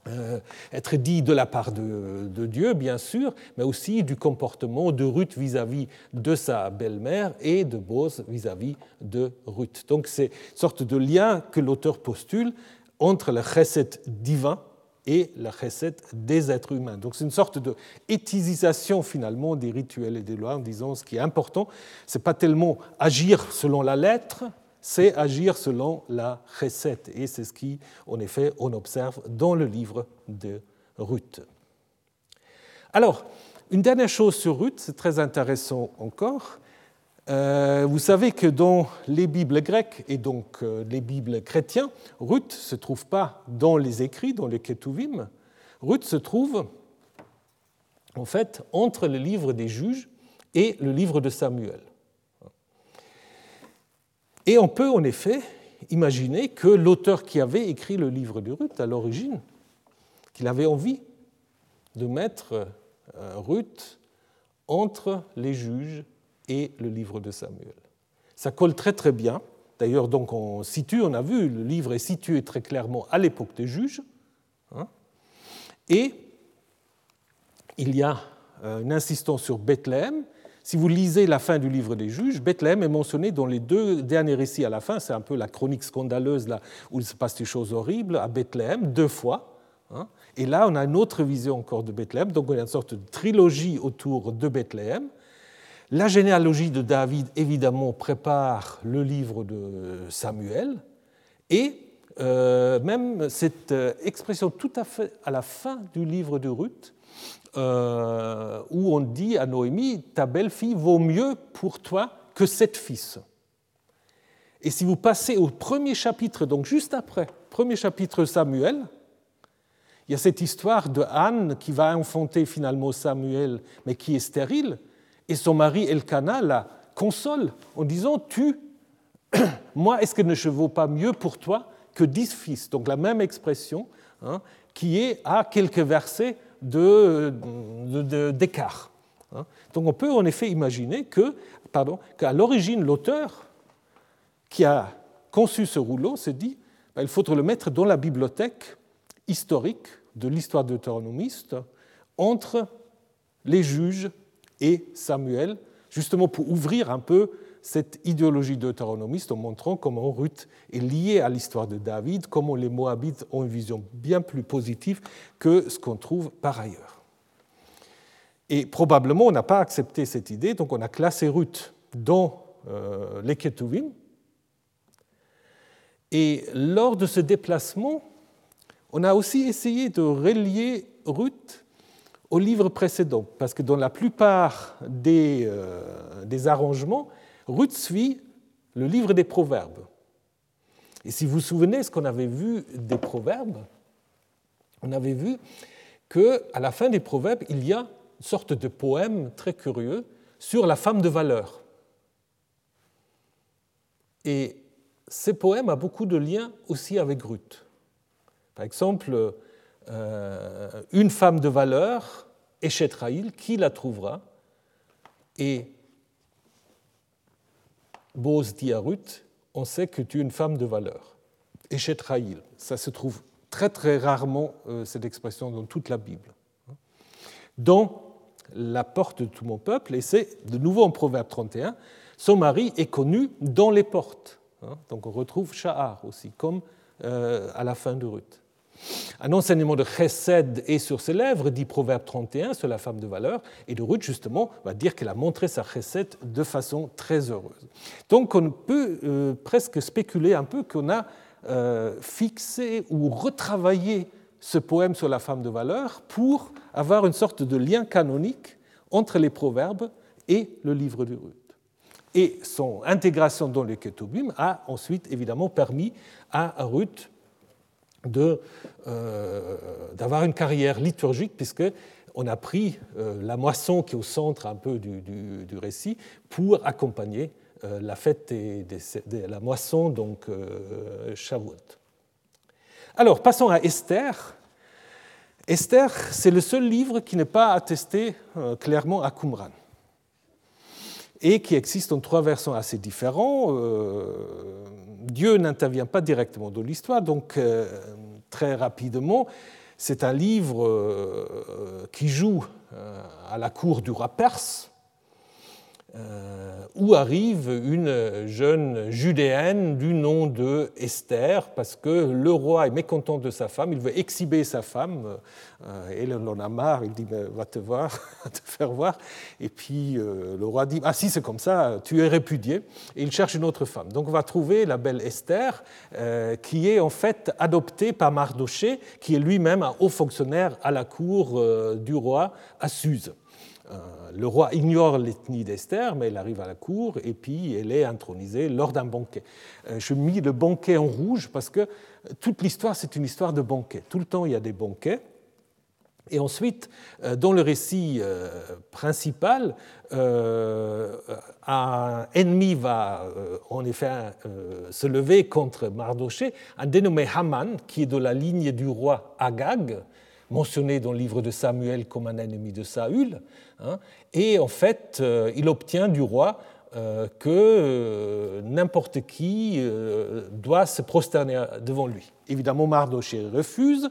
euh, être dit de la part de, Dieu, bien sûr, mais aussi du comportement de Ruth vis-à-vis de sa belle-mère et de Boz vis-à-vis de Ruth. Donc c'est une sorte de lien que l'auteur postule entre le chesed divin et la chesed des êtres humains. Donc c'est une sorte de éthisisation finalement des rituels et des lois en disant ce qui est important, c'est pas tellement agir selon la lettre, c'est agir selon la recette. Et c'est ce qui, en effet, on observe dans le livre de Ruth. Alors, une dernière chose sur Ruth, c'est très intéressant encore. Euh, vous savez que dans les Bibles grecques et donc euh, les Bibles chrétiens, Ruth ne se trouve pas dans les écrits, dans les Ketuvim. Ruth se trouve en fait entre le livre des juges et le livre de Samuel. Et on peut en effet imaginer que l'auteur qui avait écrit le livre de Ruth à l'origine, qu'il avait envie de mettre euh, Ruth entre les juges et le livre de Samuel. Ça colle très très bien. D'ailleurs, donc on situe, on a vu, le livre est situé très clairement à l'époque des juges. Hein. et il y a euh, une insistance sur Bethléem, si vous lisez la fin du livre des juges, Bethléem est mentionné dans les deux derniers récits à la fin. C'est un peu la chronique scandaleuse là, où il se passe des choses horribles à Bethléem, deux fois. Hein. Et là, on a une autre vision encore de Bethléem. Donc, on a une sorte de trilogie autour de Bethléem. La généalogie de David, évidemment, prépare le livre de Samuel. Et euh, même cette euh, expression tout à fait à la fin du livre de Ruth, euh, où on dit à Noémie, ta belle-fille vaut mieux pour toi que sept fils. Et si vous passez au premier chapitre, donc juste après, premier chapitre Samuel, il y a cette histoire de Anne qui va enfanter finalement Samuel, mais qui est stérile, et son mari Elkanah la console en disant Tu, moi, est-ce que ne je vaux pas mieux pour toi que dix fils? Donc la même expression hein, qui est à quelques versets d'écart. Hein. Donc on peut en effet imaginer que, pardon, qu'à l'origine, l'auteur qui a conçu ce rouleau s'est dit ben, il faudrait le mettre dans la bibliothèque historique de l'histoire deutéronomiste entre les juges et Samuel, justement pour ouvrir un peu cette idéologie deutéronomiste en montrant comment Ruth est liée à l'histoire de David, comment les Moabites ont une vision bien plus positive que ce qu'on trouve par ailleurs. Et probablement, on n'a pas accepté cette idée, donc on a classé Ruth dans euh, les Ketuvim. Et lors de ce déplacement, on a aussi essayé de relier Ruth au livre précédent, parce que dans la plupart des, euh, des arrangements, Ruth suit le livre des Proverbes. Et si vous vous souvenez ce qu'on avait vu des Proverbes, on avait vu qu'à la fin des Proverbes, il y a une sorte de poème très curieux sur la femme de valeur. Et ces poèmes ont beaucoup de liens aussi avec Ruth. Par exemple, une femme de valeur, Eshetraïl, qui la trouvera Et Bose dit à Ruth, on sait que tu es une femme de valeur. Et ça se trouve très très rarement, euh, cette expression, dans toute la Bible. Dans la porte de tout mon peuple, et c'est de nouveau en Proverbe 31, son mari est connu dans les portes. Hein. Donc on retrouve Shahar aussi, comme à la fin de Ruth. Un enseignement de Chesed est sur ses lèvres, dit Proverbe 31 sur la femme de valeur, et de Ruth, justement, va dire qu'elle a montré sa Chesed de façon très heureuse. Donc on peut euh, presque spéculer un peu qu'on a euh, fixé ou retravaillé ce poème sur la femme de valeur pour avoir une sorte de lien canonique entre les proverbes et le livre de Ruth. Et son intégration dans le Ketubim a ensuite évidemment permis à Ruth euh, d'avoir une carrière liturgique, puisque on a pris euh, la moisson qui est au centre un peu du, récit pour accompagner euh, la fête de la moisson, donc Shavuot. Alors, passons à Esther. Esther, c'est le seul livre qui n'est pas attesté clairement à Qumran et qui existe en trois versants assez différents. Dieu n'intervient pas directement dans l'histoire, donc euh, très rapidement, c'est un livre euh, qui joue euh, à la cour du roi perse, euh, où arrive une jeune judéenne du nom de Esther, parce que le roi est mécontent de sa femme, il veut exhiber sa femme, euh, et elle en a marre, il dit va te voir, te faire voir, et puis euh, le roi dit ah si c'est comme ça, tu es répudié, et il cherche une autre femme. Donc on va trouver la belle Esther, qui est en fait adoptée par Mardoché, qui est lui-même un haut fonctionnaire à la cour du roi à Suse. Euh, le roi ignore l'ethnie d'Esther, mais elle arrive à la cour et puis elle est intronisée lors d'un banquet. Euh, je mis le banquet en rouge parce que toute l'histoire, c'est une histoire de banquet. Tout le temps, il y a des banquets. Et ensuite, euh, dans le récit principal, un ennemi va en effet se lever contre Mardoché, un dénommé Haman, qui est de la ligne du roi Agag, mentionné dans le livre de Samuel comme un ennemi de Saül. Hein. et en fait, euh, il obtient du roi euh, que euh, n'importe qui doit se prosterner devant lui. Évidemment, Mardoché refuse.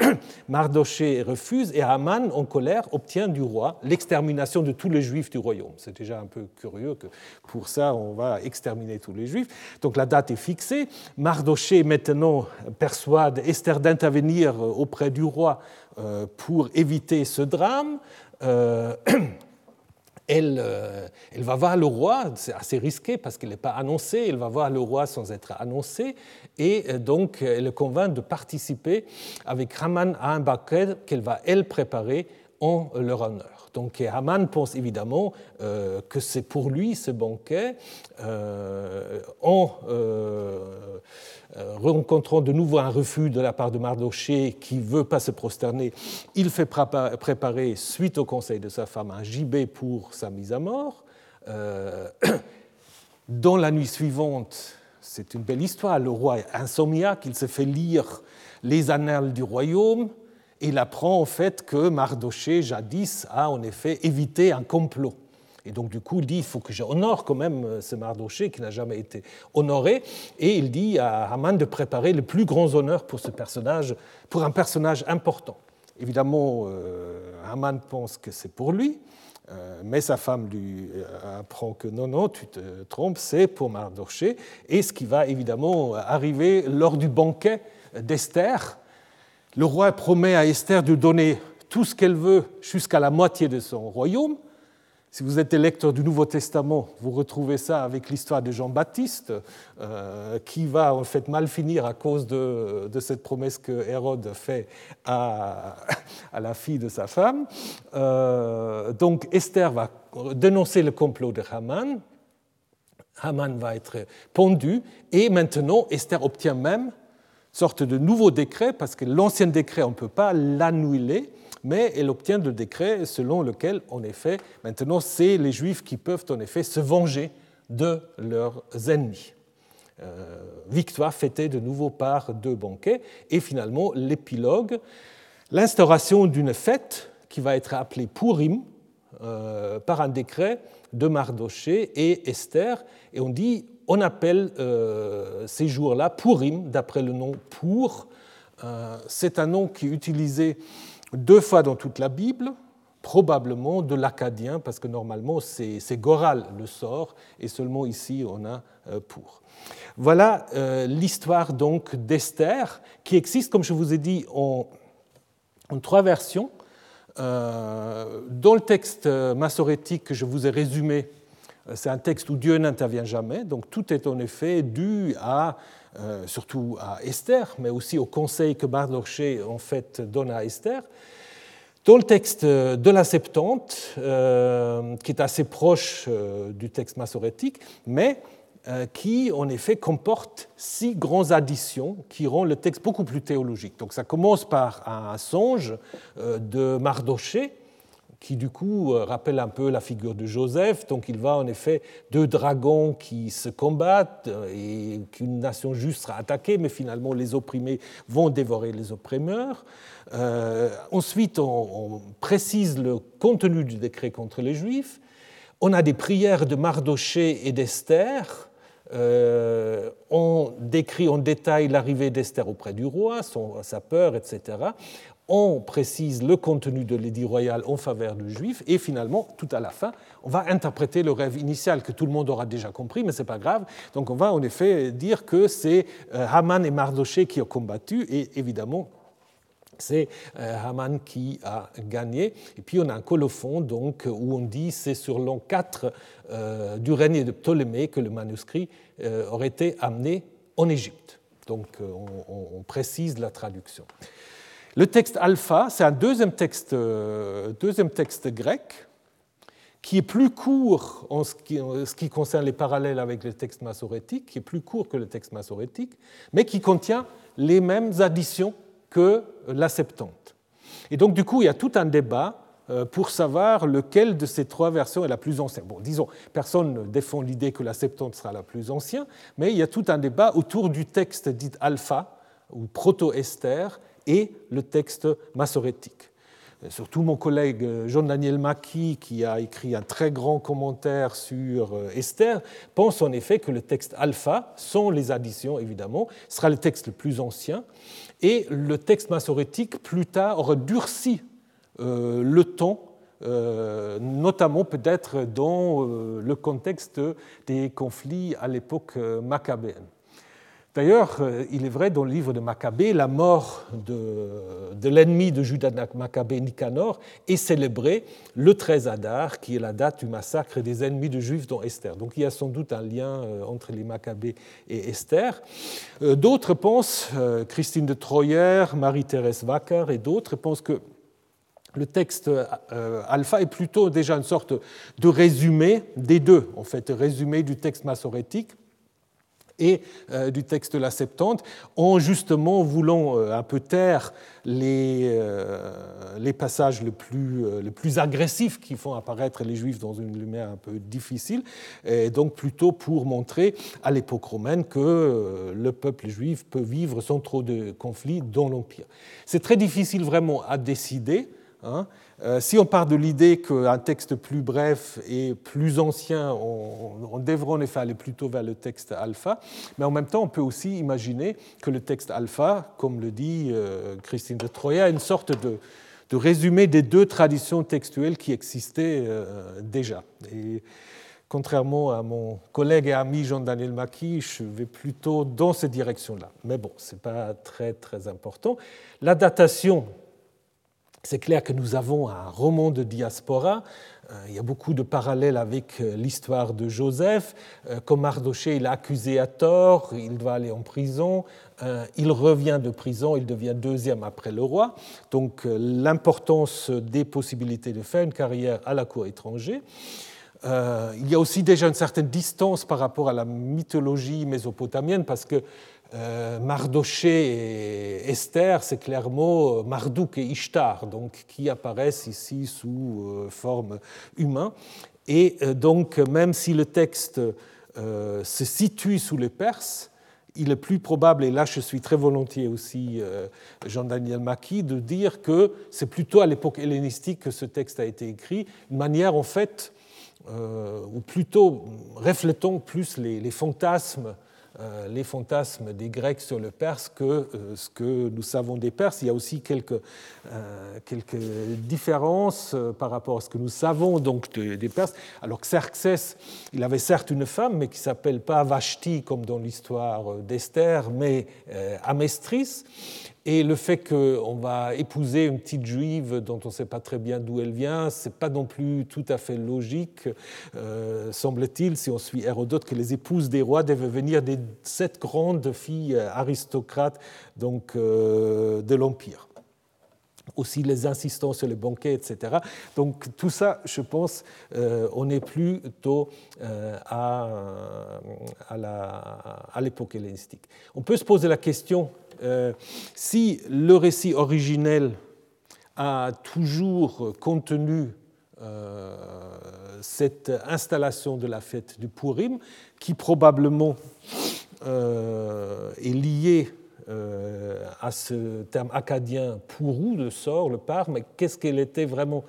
Mardoché refuse et Haman, en colère, obtient du roi l'extermination de tous les juifs du royaume. C'est déjà un peu curieux que pour ça, on va exterminer tous les juifs. Donc la date est fixée. Mardoché, maintenant, persuade Esther d'intervenir auprès du roi euh, pour éviter ce drame. Euh, euh, elle, va voir le roi, c'est assez risqué parce qu'elle n'est pas annoncée, elle va voir le roi sans être annoncée, et donc elle le convainc de participer avec Raman à un banquet qu'elle va, elle, préparer en leur honneur. Donc Haman pense évidemment euh, que c'est pour lui ce banquet, euh, en rencontrant de nouveau un refus de la part de Mardoché qui ne veut pas se prosterner, il fait préparer, suite au conseil de sa femme, un gibet pour sa mise à mort. dans la nuit suivante, c'est une belle histoire. Le roi insomniaque, il se fait lire les annales du royaume. Et il apprend en fait que Mardoché, jadis, a en effet évité un complot. Et donc, du coup, il dit il faut que j'honore quand même ce Mardoché qui n'a jamais été honoré. Et il dit à Haman de préparer les plus grands honneurs pour ce personnage, pour un personnage important. Évidemment, euh, Haman pense que c'est pour lui. Euh, mais sa femme lui euh, apprend que non, non, tu te trompes, c'est pour Mardoché. Et ce qui va évidemment arriver lors du banquet d'Esther. Le roi promet à Esther de donner tout ce qu'elle veut jusqu'à la moitié de son royaume. Si vous êtes lecteur du Nouveau Testament, vous retrouvez ça avec l'histoire de Jean-Baptiste, euh, qui va en fait mal finir à cause de, cette promesse que Hérode fait à, la fille de sa femme. Euh, donc Esther va dénoncer le complot de Haman. Haman va être pendu et maintenant Esther obtient même sorte de nouveau décret parce que l'ancien décret on ne peut pas l'annuler mais elle obtient le décret selon lequel, en effet, maintenant, c'est les Juifs qui peuvent, en effet, se venger de leurs ennemis. Euh, victoire fêtée de nouveau par deux banquets, et finalement, l'épilogue, l'instauration d'une fête qui va être appelée Purim, euh, par un décret de Mardoché et Esther, et on dit, on appelle euh, ces jours-là Purim, d'après le nom Pour. c'est un nom qui est utilisé deux fois dans toute la Bible, probablement de l'acadien, parce que normalement c'est Goral le sort, et seulement ici on a pour. Voilà l'histoire donc d'Esther, qui existe, comme je vous ai dit, en, trois versions. dans le texte massorétique que je vous ai résumé, c'est un texte où Dieu n'intervient jamais, donc tout est en effet dû à euh, surtout à Esther, mais aussi au conseil que Mardoché en fait donne à Esther. Dans le texte de la Septante, euh, qui est assez proche euh, du texte massorétique, mais qui en effet comporte six grandes additions qui rendent le texte beaucoup plus théologique. Donc ça commence par un songe de Mardoché, qui du coup euh, rappelle un peu la figure de Joseph. Donc il va en effet deux dragons qui se combattent euh, et qu'une nation juste sera attaquée, mais finalement les opprimés vont dévorer les opprimeurs. Euh, ensuite, on, précise le contenu du décret contre les Juifs. On a des prières de Mardoché et d'Esther. on décrit en détail l'arrivée d'Esther auprès du roi, son, sa peur, etc on précise le contenu de l'édit royal en faveur du juif, et finalement, tout à la fin, on va interpréter le rêve initial que tout le monde aura déjà compris, mais ce n'est pas grave. Donc on va en effet dire que c'est euh, Haman et Mardoché qui ont combattu, et évidemment, c'est euh, Haman qui a gagné. Et puis on a un colophon donc, où on dit c'est sur l'an 4 euh, du règne de Ptolémée que le manuscrit aurait été amené en Égypte. Donc on précise la traduction. Le texte alpha, c'est un deuxième texte, euh, deuxième texte grec qui est plus court en ce, qui, concerne les parallèles avec le texte massorétique, qui est plus court que le texte massorétique, mais qui contient les mêmes additions que la Septante. Et donc, du coup, il y a tout un débat euh, pour savoir lequel de ces trois versions est la plus ancienne. Bon, disons, personne ne défend l'idée que la Septante sera la plus ancienne, mais il y a tout un débat autour du texte dit alpha, ou proto-Esther, et le texte massorétique. Surtout mon collègue Jean-Daniel Mackie, qui a écrit un très grand commentaire sur euh, Esther, pense en effet que le texte alpha, sans les additions évidemment, sera le texte le plus ancien, et le texte massorétique plus tard aura durci euh, le euh, notamment peut-être dans le contexte des conflits à l'époque maccabéenne. D'ailleurs, euh, il est vrai dans le livre de Maccabée, la mort de, l'ennemi de Judas Maccabée, Nicanor, est célébrée le 13 Adar, qui est la date du massacre des ennemis de Juifs dont Esther. Donc il y a sans doute un lien euh, entre les Maccabées et Esther. Euh, d'autres pensent, Christine de Troyer, Marie-Thérèse Wacker et d'autres pensent que le texte alpha est plutôt déjà une sorte de résumé des deux, en fait, résumé du texte massorétique et euh, du texte de la Septante, en justement voulant euh, un peu taire les, euh, passages les plus, les plus agressifs qui font apparaître les Juifs dans une lumière un peu difficile, et donc plutôt pour montrer à l'époque romaine que le peuple juif peut vivre sans trop de conflits dans l'Empire. C'est très difficile vraiment à décider. Hein, si on part de l'idée qu'un texte plus bref et plus ancien, on, devrait en effet aller plutôt vers le texte alpha, mais en même temps, on peut aussi imaginer que le texte alpha, comme le dit euh, Christine de Troya, est une sorte de, résumé des deux traditions textuelles qui existaient euh, déjà. Et contrairement à mon collègue et ami Jean-Daniel Mackie, je vais plutôt dans cette direction-là. Mais bon, ce n'est pas très, très important. La datation c'est clair que nous avons un roman de diaspora. Euh, il y a beaucoup de parallèles avec euh, l'histoire de Joseph. Euh, comme Mardoché, il est accusé à tort, il va aller en prison, il revient de prison, il devient deuxième après le roi. Donc l'importance des possibilités de faire une carrière à la cour étrangère. Il y a aussi déjà une certaine distance par rapport à la mythologie mésopotamienne parce que euh, Mardoché et Esther, c'est clairement Marduk et Ishtar, donc, qui apparaissent ici sous euh, forme humaine. Et euh, donc, même si le texte se situe sous les Perses, il est plus probable, et là je suis très volontiers aussi Jean-Daniel Mackie, de dire que c'est plutôt à l'époque hellénistique que ce texte a été écrit, une manière en fait, ou plutôt reflétant plus les fantasmes euh, les fantasmes des Grecs sur le Perse que euh, ce que nous savons des Perses. Il y a aussi quelques, euh, quelques différences par rapport à ce que nous savons donc des Perses. Alors Xerxès, il avait certes une femme, mais qui s'appelle pas Vashti comme dans l'histoire d'Esther, mais Amestris. Et le fait qu'on va épouser une petite juive dont on ne sait pas très bien d'où elle vient, ce n'est pas non plus tout à fait logique, euh, semble-t-il, si on suit Hérodote, que les épouses des rois devaient venir des sept grandes filles aristocrates donc, euh, de l'Empire aussi les insistants sur les banquets, etc. Donc tout ça, je pense, euh, on est plutôt à, à l'époque hellénistique. On peut se poser la question si le récit originel a toujours contenu cette installation de la fête du Purim, qui probablement est liée euh, à ce terme acadien pourou de sort, le par, mais qu'est-ce qu'elle était vraiment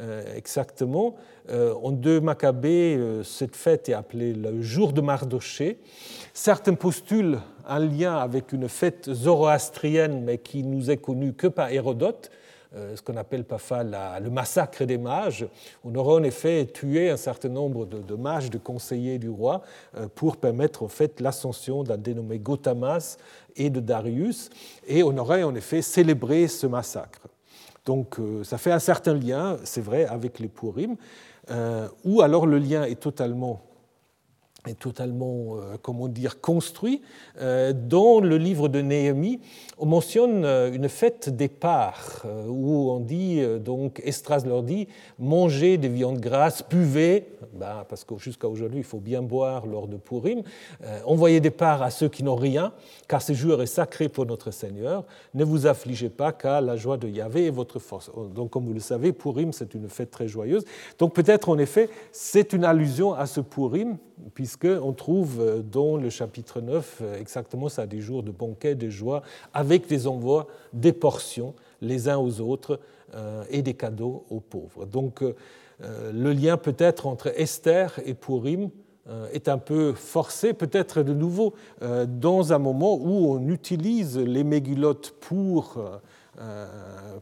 euh, exactement euh, En deux Maccabées, cette fête est appelée le jour de Mardoché. Certains postulent un lien avec une fête zoroastrienne, mais qui nous est connue que par Hérodote, euh, ce qu'on appelle parfois le massacre des mages. On aurait en effet tué un certain nombre de, mages, de conseillers du roi, euh, pour permettre en fait l'ascension d'un dénommé Gotamas et de Darius, et on aurait en effet célébré ce massacre. Donc euh, ça fait un certain lien, c'est vrai, avec les Purim, ou alors le lien est totalement est totalement, euh, comment dire, construit. Euh, dans le livre de Néhémie, on mentionne euh, une fête des parts, où on dit, donc, Estras leur dit, mangez des viandes grasses, buvez, ben, parce que jusqu'à aujourd'hui, il faut bien boire lors de Purim, envoyez des parts à ceux qui n'ont rien, car ce jour est sacré pour notre Seigneur. Ne vous affligez pas, car la joie de Yahvé est votre force. Donc, comme vous le savez, Purim, c'est une fête très joyeuse. Donc, peut-être, en effet, c'est une allusion à ce Purim, puisqu'on trouve euh, dans le chapitre 9 euh, exactement ça, des jours de banquet, de joie, avec des envois, des portions les uns aux autres euh, et des cadeaux aux pauvres. Donc le lien peut-être entre Esther et Purim est un peu forcé, peut-être de nouveau dans un moment où on utilise les mégulottes pour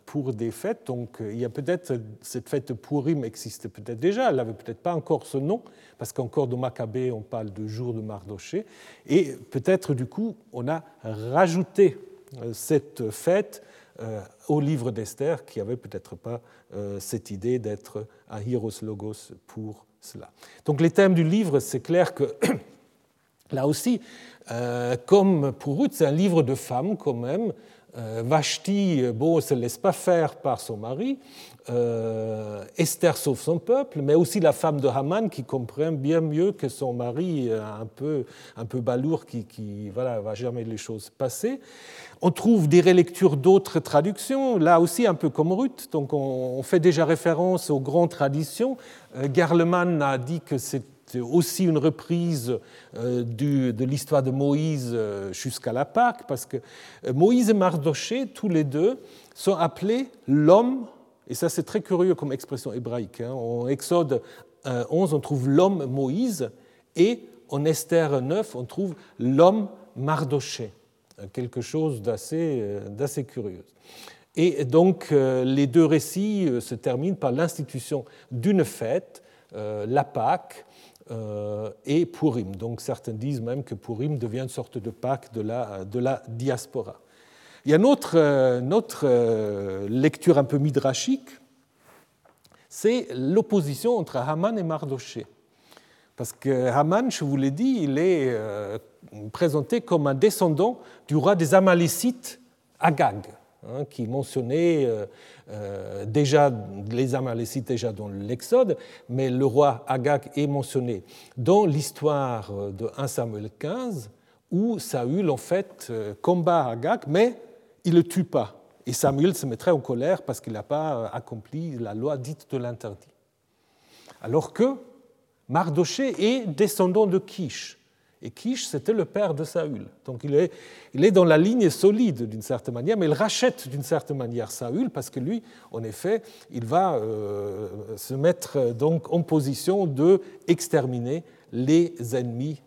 pour des fêtes. Donc euh, il y a peut-être cette fête Purim existait peut-être déjà, elle n'avait peut-être pas encore ce nom, parce qu'encore dans Maccabée on parle de jour de Mardoché, et peut-être du coup on a rajouté euh, cette fête au livre d'Esther qui avait peut-être pas cette idée d'être un Hieros Logos pour cela. Donc les thèmes du livre, c'est clair que là aussi, comme pour Ruth, c'est un livre de femmes quand même, euh, Vashti, euh, bon, se laisse pas faire par son mari. Euh, Esther sauve son peuple, mais aussi la femme de Haman qui comprend bien mieux que son mari un peu, un peu balourd qui, voilà, va jamais les choses passer. On trouve des relectures d'autres traductions, là aussi un peu comme Ruth, donc on, fait déjà référence aux grandes traditions. Gerlemann a dit que c'est aussi une reprise euh, de l'histoire de Moïse euh, jusqu'à la Pâque, parce que euh, Moïse et Mardoché, tous les deux, sont appelés l'homme, et ça c'est très curieux comme expression hébraïque. Hein. En Exode 11, on trouve l'homme Moïse, et en Esther 9, on trouve l'homme Mardoché, quelque chose d'assez curieux. Et donc les deux récits se terminent par l'institution d'une fête, la Pâque, et Purim. Donc certains disent même que Purim devient une sorte de Pâques de la, diaspora. Il y a une autre, euh, euh, lecture un peu midrashique, c'est l'opposition entre Haman et Mardoché. Parce que Haman, je vous l'ai dit, il est présenté comme un descendant du roi des Amalécites, Agag. Hein, qui mentionnait euh, euh, déjà les Amalécites déjà dans l'Exode, mais le roi Agag est mentionné dans l'histoire de 1 Samuel 15, où Saül en fait euh, combat Agag, mais il ne le tue pas. Et Samuel se mettrait en colère parce qu'il n'a pas accompli la loi dite de l'interdit. Alors que Mardoché est descendant de Kish, et Kish, c'était le père de Saül. Donc il est, il est dans la ligne solide d'une certaine manière, mais il rachète d'une certaine manière Saül parce que lui, en effet, il va euh, se mettre donc en position de exterminer les ennemis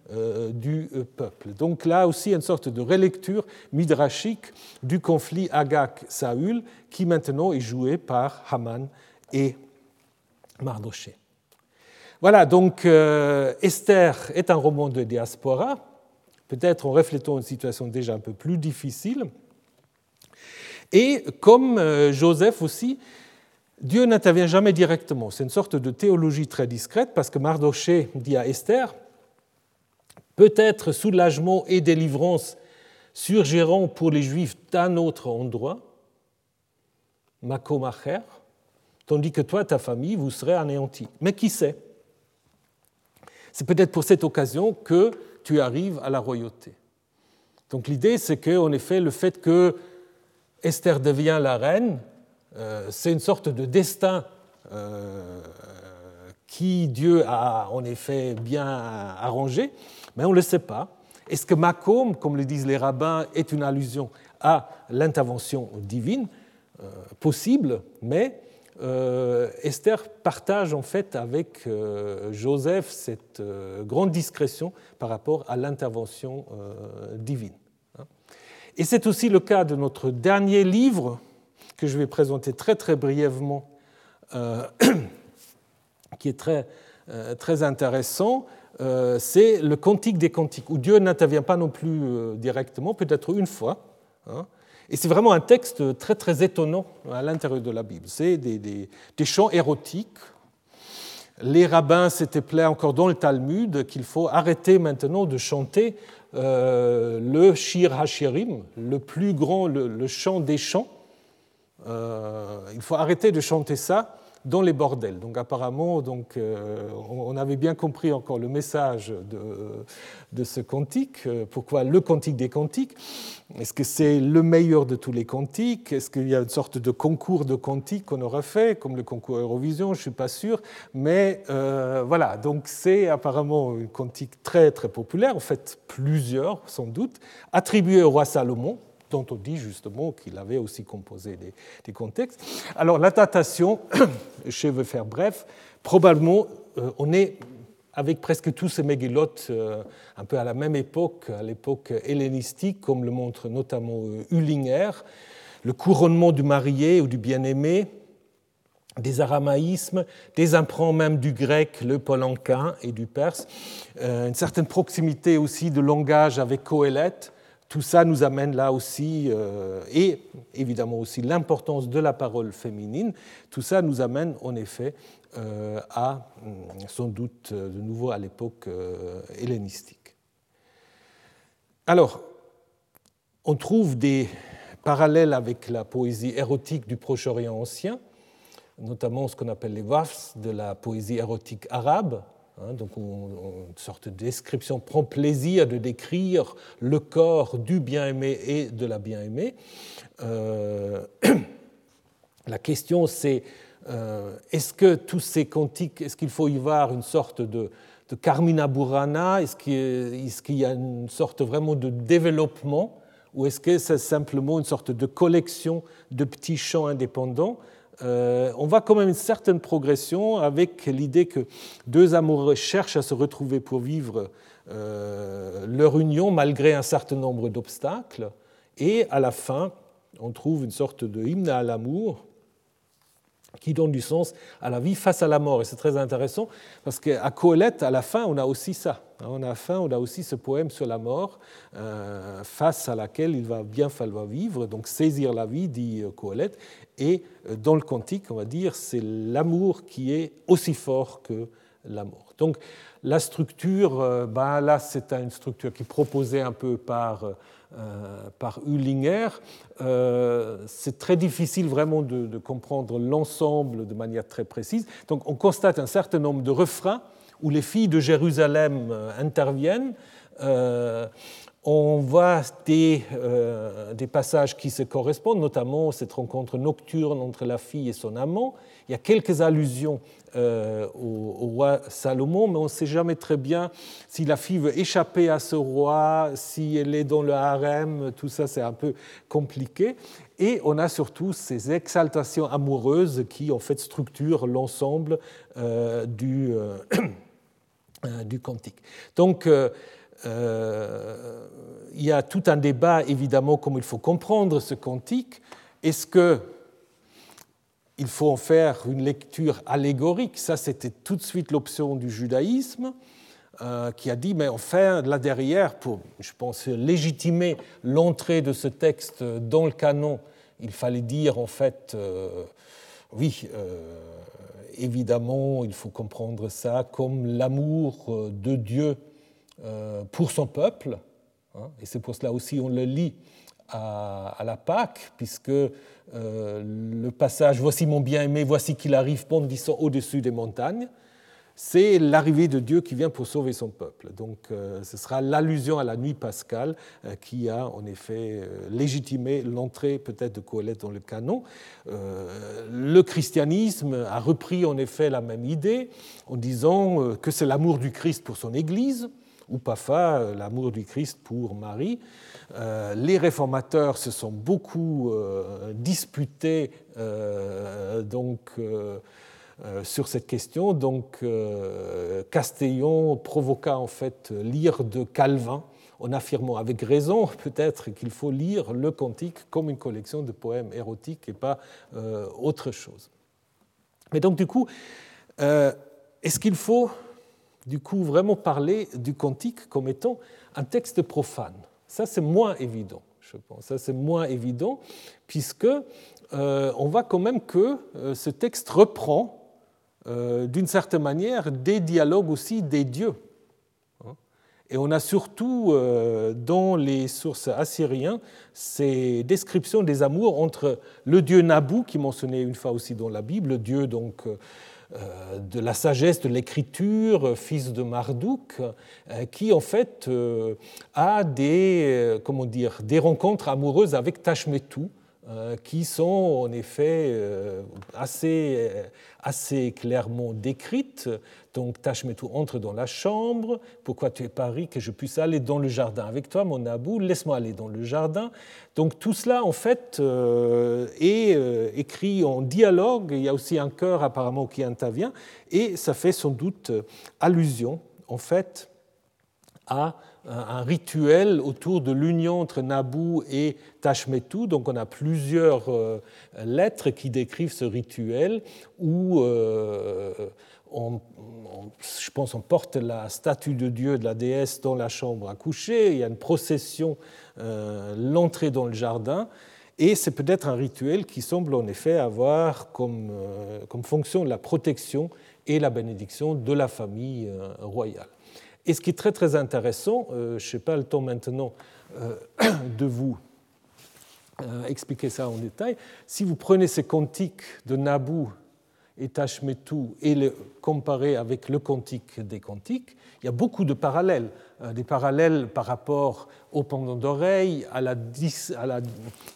du peuple. Donc là aussi une sorte de relecture midrashique du conflit Agag-Saül qui maintenant est joué par Haman et Mardoché. Voilà, donc Esther est un roman de diaspora, peut-être en reflétant une situation déjà un peu plus difficile. Et comme Joseph aussi, Dieu n'intervient jamais directement. C'est une sorte de théologie très discrète parce que Mardoché dit à Esther, peut-être soulagement et délivrance surgiront pour les Juifs d'un autre endroit, Makomacher, tandis que toi, ta famille, vous serez anéantis. Mais qui sait? C'est peut-être pour cette occasion que tu arrives à la royauté. Donc l'idée, c'est qu'en effet, le fait que Esther devient la reine euh, c'est une sorte de destin euh, qui Dieu a en effet bien arrangé, mais on ne le sait pas. Est-ce que Macomb, comme le disent les rabbins, est une allusion à l'intervention divine? Euh, Possible, mais Esther partage en fait avec Joseph cette grande discrétion par rapport à l'intervention divine. Et c'est aussi le cas de notre dernier livre, que je vais présenter très très brièvement, euh, qui est très, euh, très intéressant, euh, c'est le Cantique des Cantiques, où Dieu n'intervient pas non plus directement, peut-être une fois. Hein. Et c'est vraiment un texte très très étonnant à l'intérieur de la Bible. C'est des, des, chants érotiques. Les rabbins s'étaient plaints encore dans le Talmud qu'il faut arrêter maintenant de chanter le Shir HaShirim, le plus grand, le chant des chants, euh, il faut arrêter de chanter ça dans les bordels. Donc apparemment, donc, euh, on avait bien compris encore le message de, de ce cantique. Euh, pourquoi le cantique des cantiques Est-ce que c'est le meilleur de tous les cantiques? Est-ce qu'il y a une sorte de concours de cantiques qu'on aurait fait, comme le concours Eurovision? Je ne suis pas sûr. Mais voilà, donc c'est apparemment un cantique très très populaire, en fait plusieurs sans doute, attribué au roi Salomon dont on dit justement qu'il avait aussi composé des, contextes. Alors la datation, je veux faire bref, probablement euh, on est avec presque tous ces mégalotes euh, un peu à la même époque, à l'époque hellénistique, comme le montre notamment euh, le couronnement du marié ou du bien-aimé, des aramaïsmes, des emprunts même du grec, le polanquin et du perse, une certaine proximité aussi de langage avec Coëlette, tout ça nous amène là aussi, euh, et évidemment aussi l'importance de la parole féminine, tout ça nous amène en effet euh, à, mm, sans doute euh, de nouveau à l'époque hellénistique. Alors, on trouve des parallèles avec la poésie érotique du Proche-Orient ancien, notamment ce qu'on appelle les wafs de la poésie érotique arabe, donc une sorte de description prend plaisir de décrire le corps du bien-aimé et de la bien-aimée. Euh, la question c'est euh, est-ce que tous ces cantiques, est-ce qu'il faut y voir une sorte de, de Carmina Burana? Est-ce qu'il y a une sorte vraiment de développement? Ou est-ce que c'est simplement une sorte de collection de petits chants indépendants? Euh, on voit quand même une certaine progression avec l'idée que deux amoureux cherchent à se retrouver pour vivre euh, leur union malgré un certain nombre d'obstacles. Et à la fin, on trouve une sorte de hymne à l'amour qui donne du sens à la vie face à la mort. Et c'est très intéressant parce qu'à Colette, à la fin, on a aussi ça. À la fin, on a aussi ce poème sur la mort, euh, face à laquelle il va bien falloir vivre, donc saisir la vie, dit Colette. Et euh, dans le cantique, on va dire, c'est l'amour qui est aussi fort que l'amour. Donc la structure, euh, ben là, c'est une structure qui est proposée un peu par, euh, par Hullinger. c'est très difficile vraiment de, de comprendre l'ensemble de manière très précise. Donc on constate un certain nombre de refrains où les filles de Jérusalem interviennent. On voit euh, des, passages qui se correspondent, notamment cette rencontre nocturne entre la fille et son amant. Il y a quelques allusions euh, au, roi Salomon, mais on ne sait jamais très bien si la fille veut échapper à ce roi, si elle est dans le harem, tout ça c'est un peu compliqué. Et on a surtout ces exaltations amoureuses qui en fait structurent l'ensemble euh, du du cantique. Donc, il y a tout un débat, évidemment, comme il faut comprendre ce cantique. Est-ce que il faut en faire une lecture allégorique? Ça, c'était tout de suite l'option du judaïsme. Euh, qui a dit, mais enfin, là derrière, pour, je pense, légitimer l'entrée de ce texte dans le canon, il fallait dire, en fait, euh, oui, euh, évidemment, il faut comprendre ça comme l'amour de Dieu pour son peuple, hein, et c'est pour cela aussi on le lit à, la Pâque, puisque le passage Voici mon bien-aimé, voici qu'il arrive bondissant au-dessus des montagnes, c'est l'arrivée de Dieu qui vient pour sauver son peuple. Donc euh, ce sera l'allusion à la nuit pascale euh, qui a en effet euh, légitimé l'entrée peut-être de Coëlette dans le canon. le christianisme a repris en effet la même idée en disant que c'est l'amour du Christ pour son Église, ou parfois l'amour du Christ pour Marie. les réformateurs se sont beaucoup disputés donc euh, sur cette question. Donc euh, Castellon provoqua en fait lire de Calvin en affirmant avec raison peut-être qu'il faut lire le cantique comme une collection de poèmes érotiques et pas euh, autre chose. Mais donc du coup, est-ce qu'il faut du coup vraiment parler du cantique comme étant un texte profane Ça c'est moins évident, je pense. Ça c'est moins évident puisque on voit quand même que ce texte reprend euh, d'une certaine manière, des dialogues aussi des dieux. Et on a surtout euh, dans les sources assyriennes ces descriptions des amours entre le dieu Nabu, qui est mentionné une fois aussi dans la Bible, le dieu donc euh, de la sagesse de l'écriture, fils de Marduk, qui en fait a des, rencontres amoureuses avec Tashmetu, euh, qui sont en effet euh, assez, assez clairement décrites. Donc Tashmetu entre dans la chambre, pourquoi tu es Paris, que je puisse aller dans le jardin avec toi, mon Abou, laisse-moi aller dans le jardin. Donc tout cela en fait euh, est écrit en dialogue, il y a aussi un chœur apparemment qui intervient, et ça fait sans doute allusion en fait à un rituel autour de l'union entre Nabu et Tashmetu. Donc on a plusieurs euh, lettres qui décrivent ce rituel où euh, on, je pense on porte la statue de Dieu, de la déesse, dans la chambre à coucher. Il y a une procession, euh, l'entrée dans le jardin. Et c'est peut-être un rituel qui semble en effet avoir comme fonction la protection et la bénédiction de la famille royale. Et ce qui est très très intéressant, euh, je n'ai pas le temps maintenant euh, de vous euh, expliquer ça en détail, si vous prenez ces cantiques de Nabu et Tashmetu et les comparez avec le cantique des cantiques, il y a beaucoup de parallèles. Des parallèles par rapport au pendant d'oreille, à la,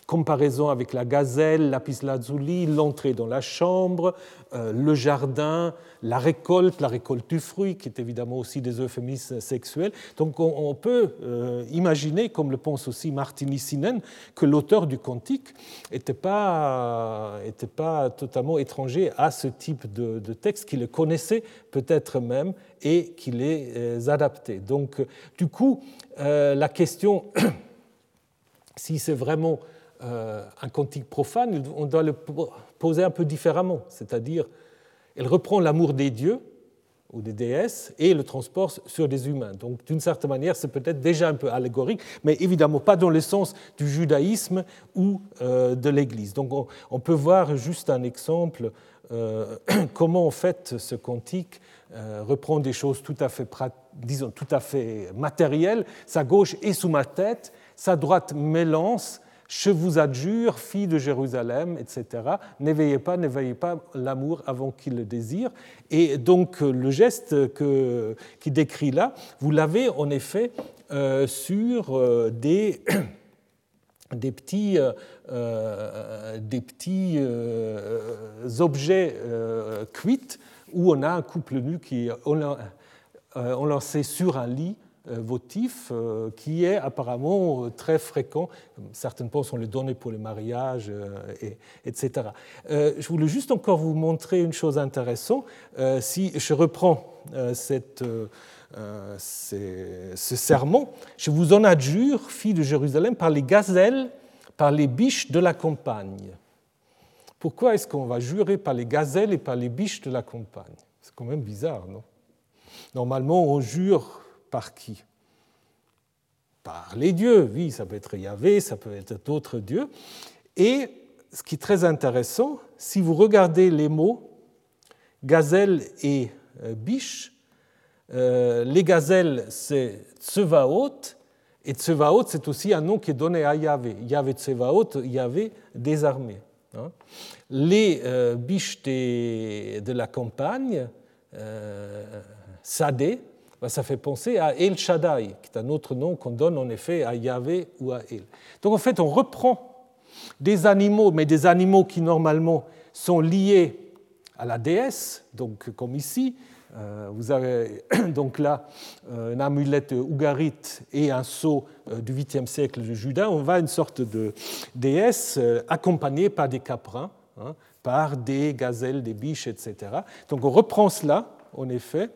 comparaison avec la gazelle, lapis lazuli, l'entrée dans la chambre, le jardin, la récolte, la récolte du fruit, qui est évidemment aussi des euphémismes sexuels. Donc on, peut euh, imaginer, comme le pense aussi Martini Sinen, que l'auteur du cantique n'était pas, pas totalement étranger à ce type de, texte, qu'il le connaissait peut-être même et qu'il les euh, adaptait. Donc du coup, euh, la question, si c'est vraiment un cantique profane, on doit le poser un peu différemment, c'est-à-dire elle reprend l'amour des dieux ou des déesses et le transporte sur des humains. Donc d'une certaine manière, c'est peut-être déjà un peu allégorique, mais évidemment pas dans le sens du judaïsme ou euh, de l'Église. Donc on, peut voir juste un exemple euh, comment en fait ce cantique euh, reprend des choses tout à fait, tout à fait matérielles. Sa gauche est sous ma tête, sa droite m'élance, je vous adjure, fille de Jérusalem, etc. N'éveillez pas, n'éveillez pas l'amour avant qu'il le désire. Et donc le geste que, qui décrit là, vous l'avez en effet euh, sur des, des petits, euh, des petits objets cuits où on a un couple nu qui on lancé sur un lit euh, votif euh, qui est apparemment euh, très fréquent. Certaines pensent on les donnait pour les mariages, et, etc. Je voulais juste encore vous montrer une chose intéressante. Si je reprends cette ce serment. Je vous en adjure, fille de Jérusalem, par les gazelles, par les biches de la campagne. Pourquoi est-ce qu'on va jurer par les gazelles et par les biches de la campagne? C'est quand même bizarre, non? Normalement, on jure par qui? Par les dieux, oui, ça peut être Yahvé, ça peut être d'autres dieux. Et ce qui est très intéressant, si vous regardez les mots gazelle et euh, biche, euh, les gazelles, c'est Tsevaot, et Tsevaot, c'est aussi un nom qui est donné à Yahvé. Yahvé Tsevaot, Yahvé des armées. Hein. Les euh, biches de la campagne, Sadé, bah, ça fait penser à El Shaddai, qui est un autre nom qu'on donne en effet à Yahvé ou à El. Donc en fait, on reprend des animaux, mais des animaux qui normalement sont liés à la déesse, donc comme ici. Euh, vous avez donc là euh, une amulette ougarite et un sceau euh, du 8e siècle de Juda. On va à une sorte de déesse accompagnée par des caprins, hein, par des gazelles, des biches, etc. Donc on reprend cela, en effet,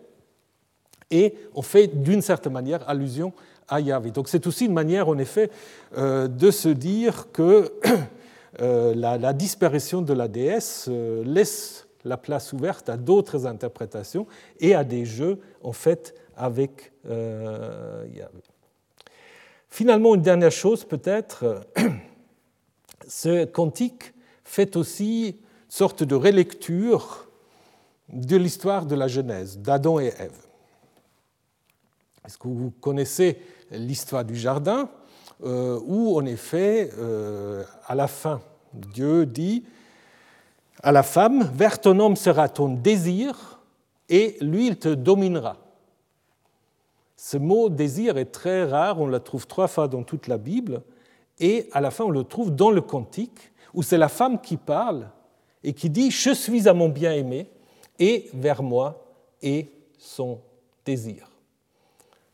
et on fait d'une certaine manière allusion à Yahvé. Donc c'est aussi une manière, en effet, de se dire que la, disparition de la déesse laisse la place ouverte à d'autres interprétations et à des jeux, en fait, avec Yahvé. Finalement, une dernière chose peut-être, ce cantique fait aussi une sorte de relecture de l'histoire de la Genèse, d'Adam et Ève. Est-ce que vous connaissez l'histoire du jardin euh, où, en effet, euh, à la fin, Dieu dit à la femme, vers ton homme sera ton désir et lui, il te dominera. Ce mot désir est très rare, on le trouve trois fois dans toute la Bible, et à la fin, on le trouve dans le Cantique, où c'est la femme qui parle et qui dit Je suis à mon bien-aimé, et vers moi est son désir.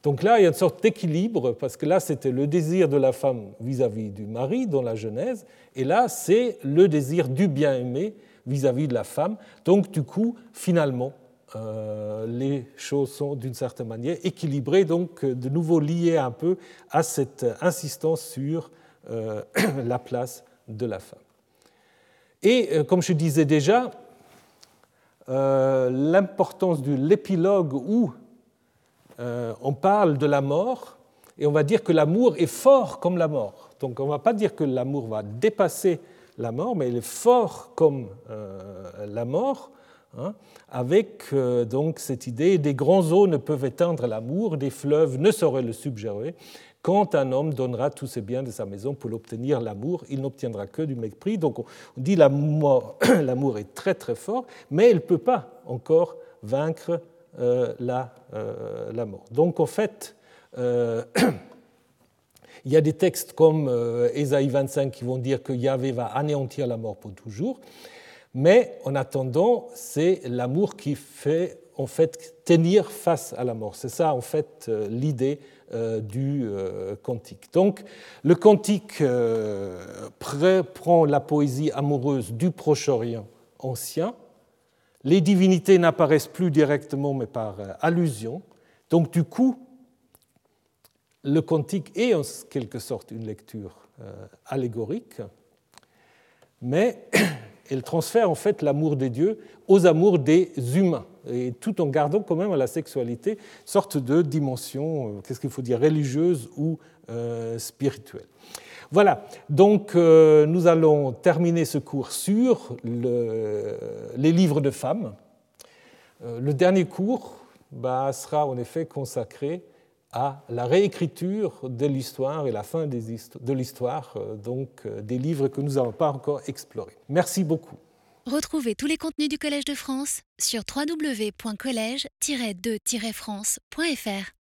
Donc là, il y a une sorte d'équilibre, parce que là, c'était le désir de la femme vis-à-vis du mari dans la Genèse, et là, c'est le désir du bien-aimé vis-à-vis de la femme. Donc, du coup, finalement, euh, les choses sont d'une certaine manière équilibrées, donc de nouveau liées un peu à cette insistance sur euh, la place de la femme. Et euh, comme je disais déjà, l'importance de l'épilogue où euh, on parle de la mort et on va dire que l'amour est fort comme la mort. Donc on ne va pas dire que l'amour va dépasser la mort, mais il est fort comme euh, la mort, hein, avec euh, donc cette idée des grands eaux ne peuvent éteindre l'amour, des fleuves ne sauraient le subjurer. Quand un homme donnera tous ses biens de sa maison pour obtenir l'amour, il n'obtiendra que du mépris. Donc on dit l'amour, l'amour est très très fort, mais il ne peut pas encore vaincre euh, la, la, mort. Donc en fait, il y a des textes comme Ésaïe 25 qui vont dire que Yahvé va anéantir la mort pour toujours, mais en attendant, c'est l'amour qui fait en fait tenir face à la mort. C'est ça en fait l'idée du cantique. Donc le cantique prend la poésie amoureuse du Proche-Orient ancien les divinités n'apparaissent plus directement mais par euh, allusion. Donc du coup, le cantique est en quelque sorte une lecture euh, allégorique, mais elle transfère en fait l'amour des dieux aux amours des humains, et tout en gardant quand même à la sexualité sorte de dimension, euh, qu'est-ce qu'il faut dire, religieuse ou spirituelle. Voilà, donc euh, nous allons terminer ce cours sur les livres de femmes. Euh, le dernier cours bah, sera en effet consacré à la réécriture de l'histoire et la fin de l'histoire, euh, donc des livres que nous n'avons pas encore explorés. Merci beaucoup. Retrouvez tous les contenus du Collège de France sur www.colège-2-france.fr.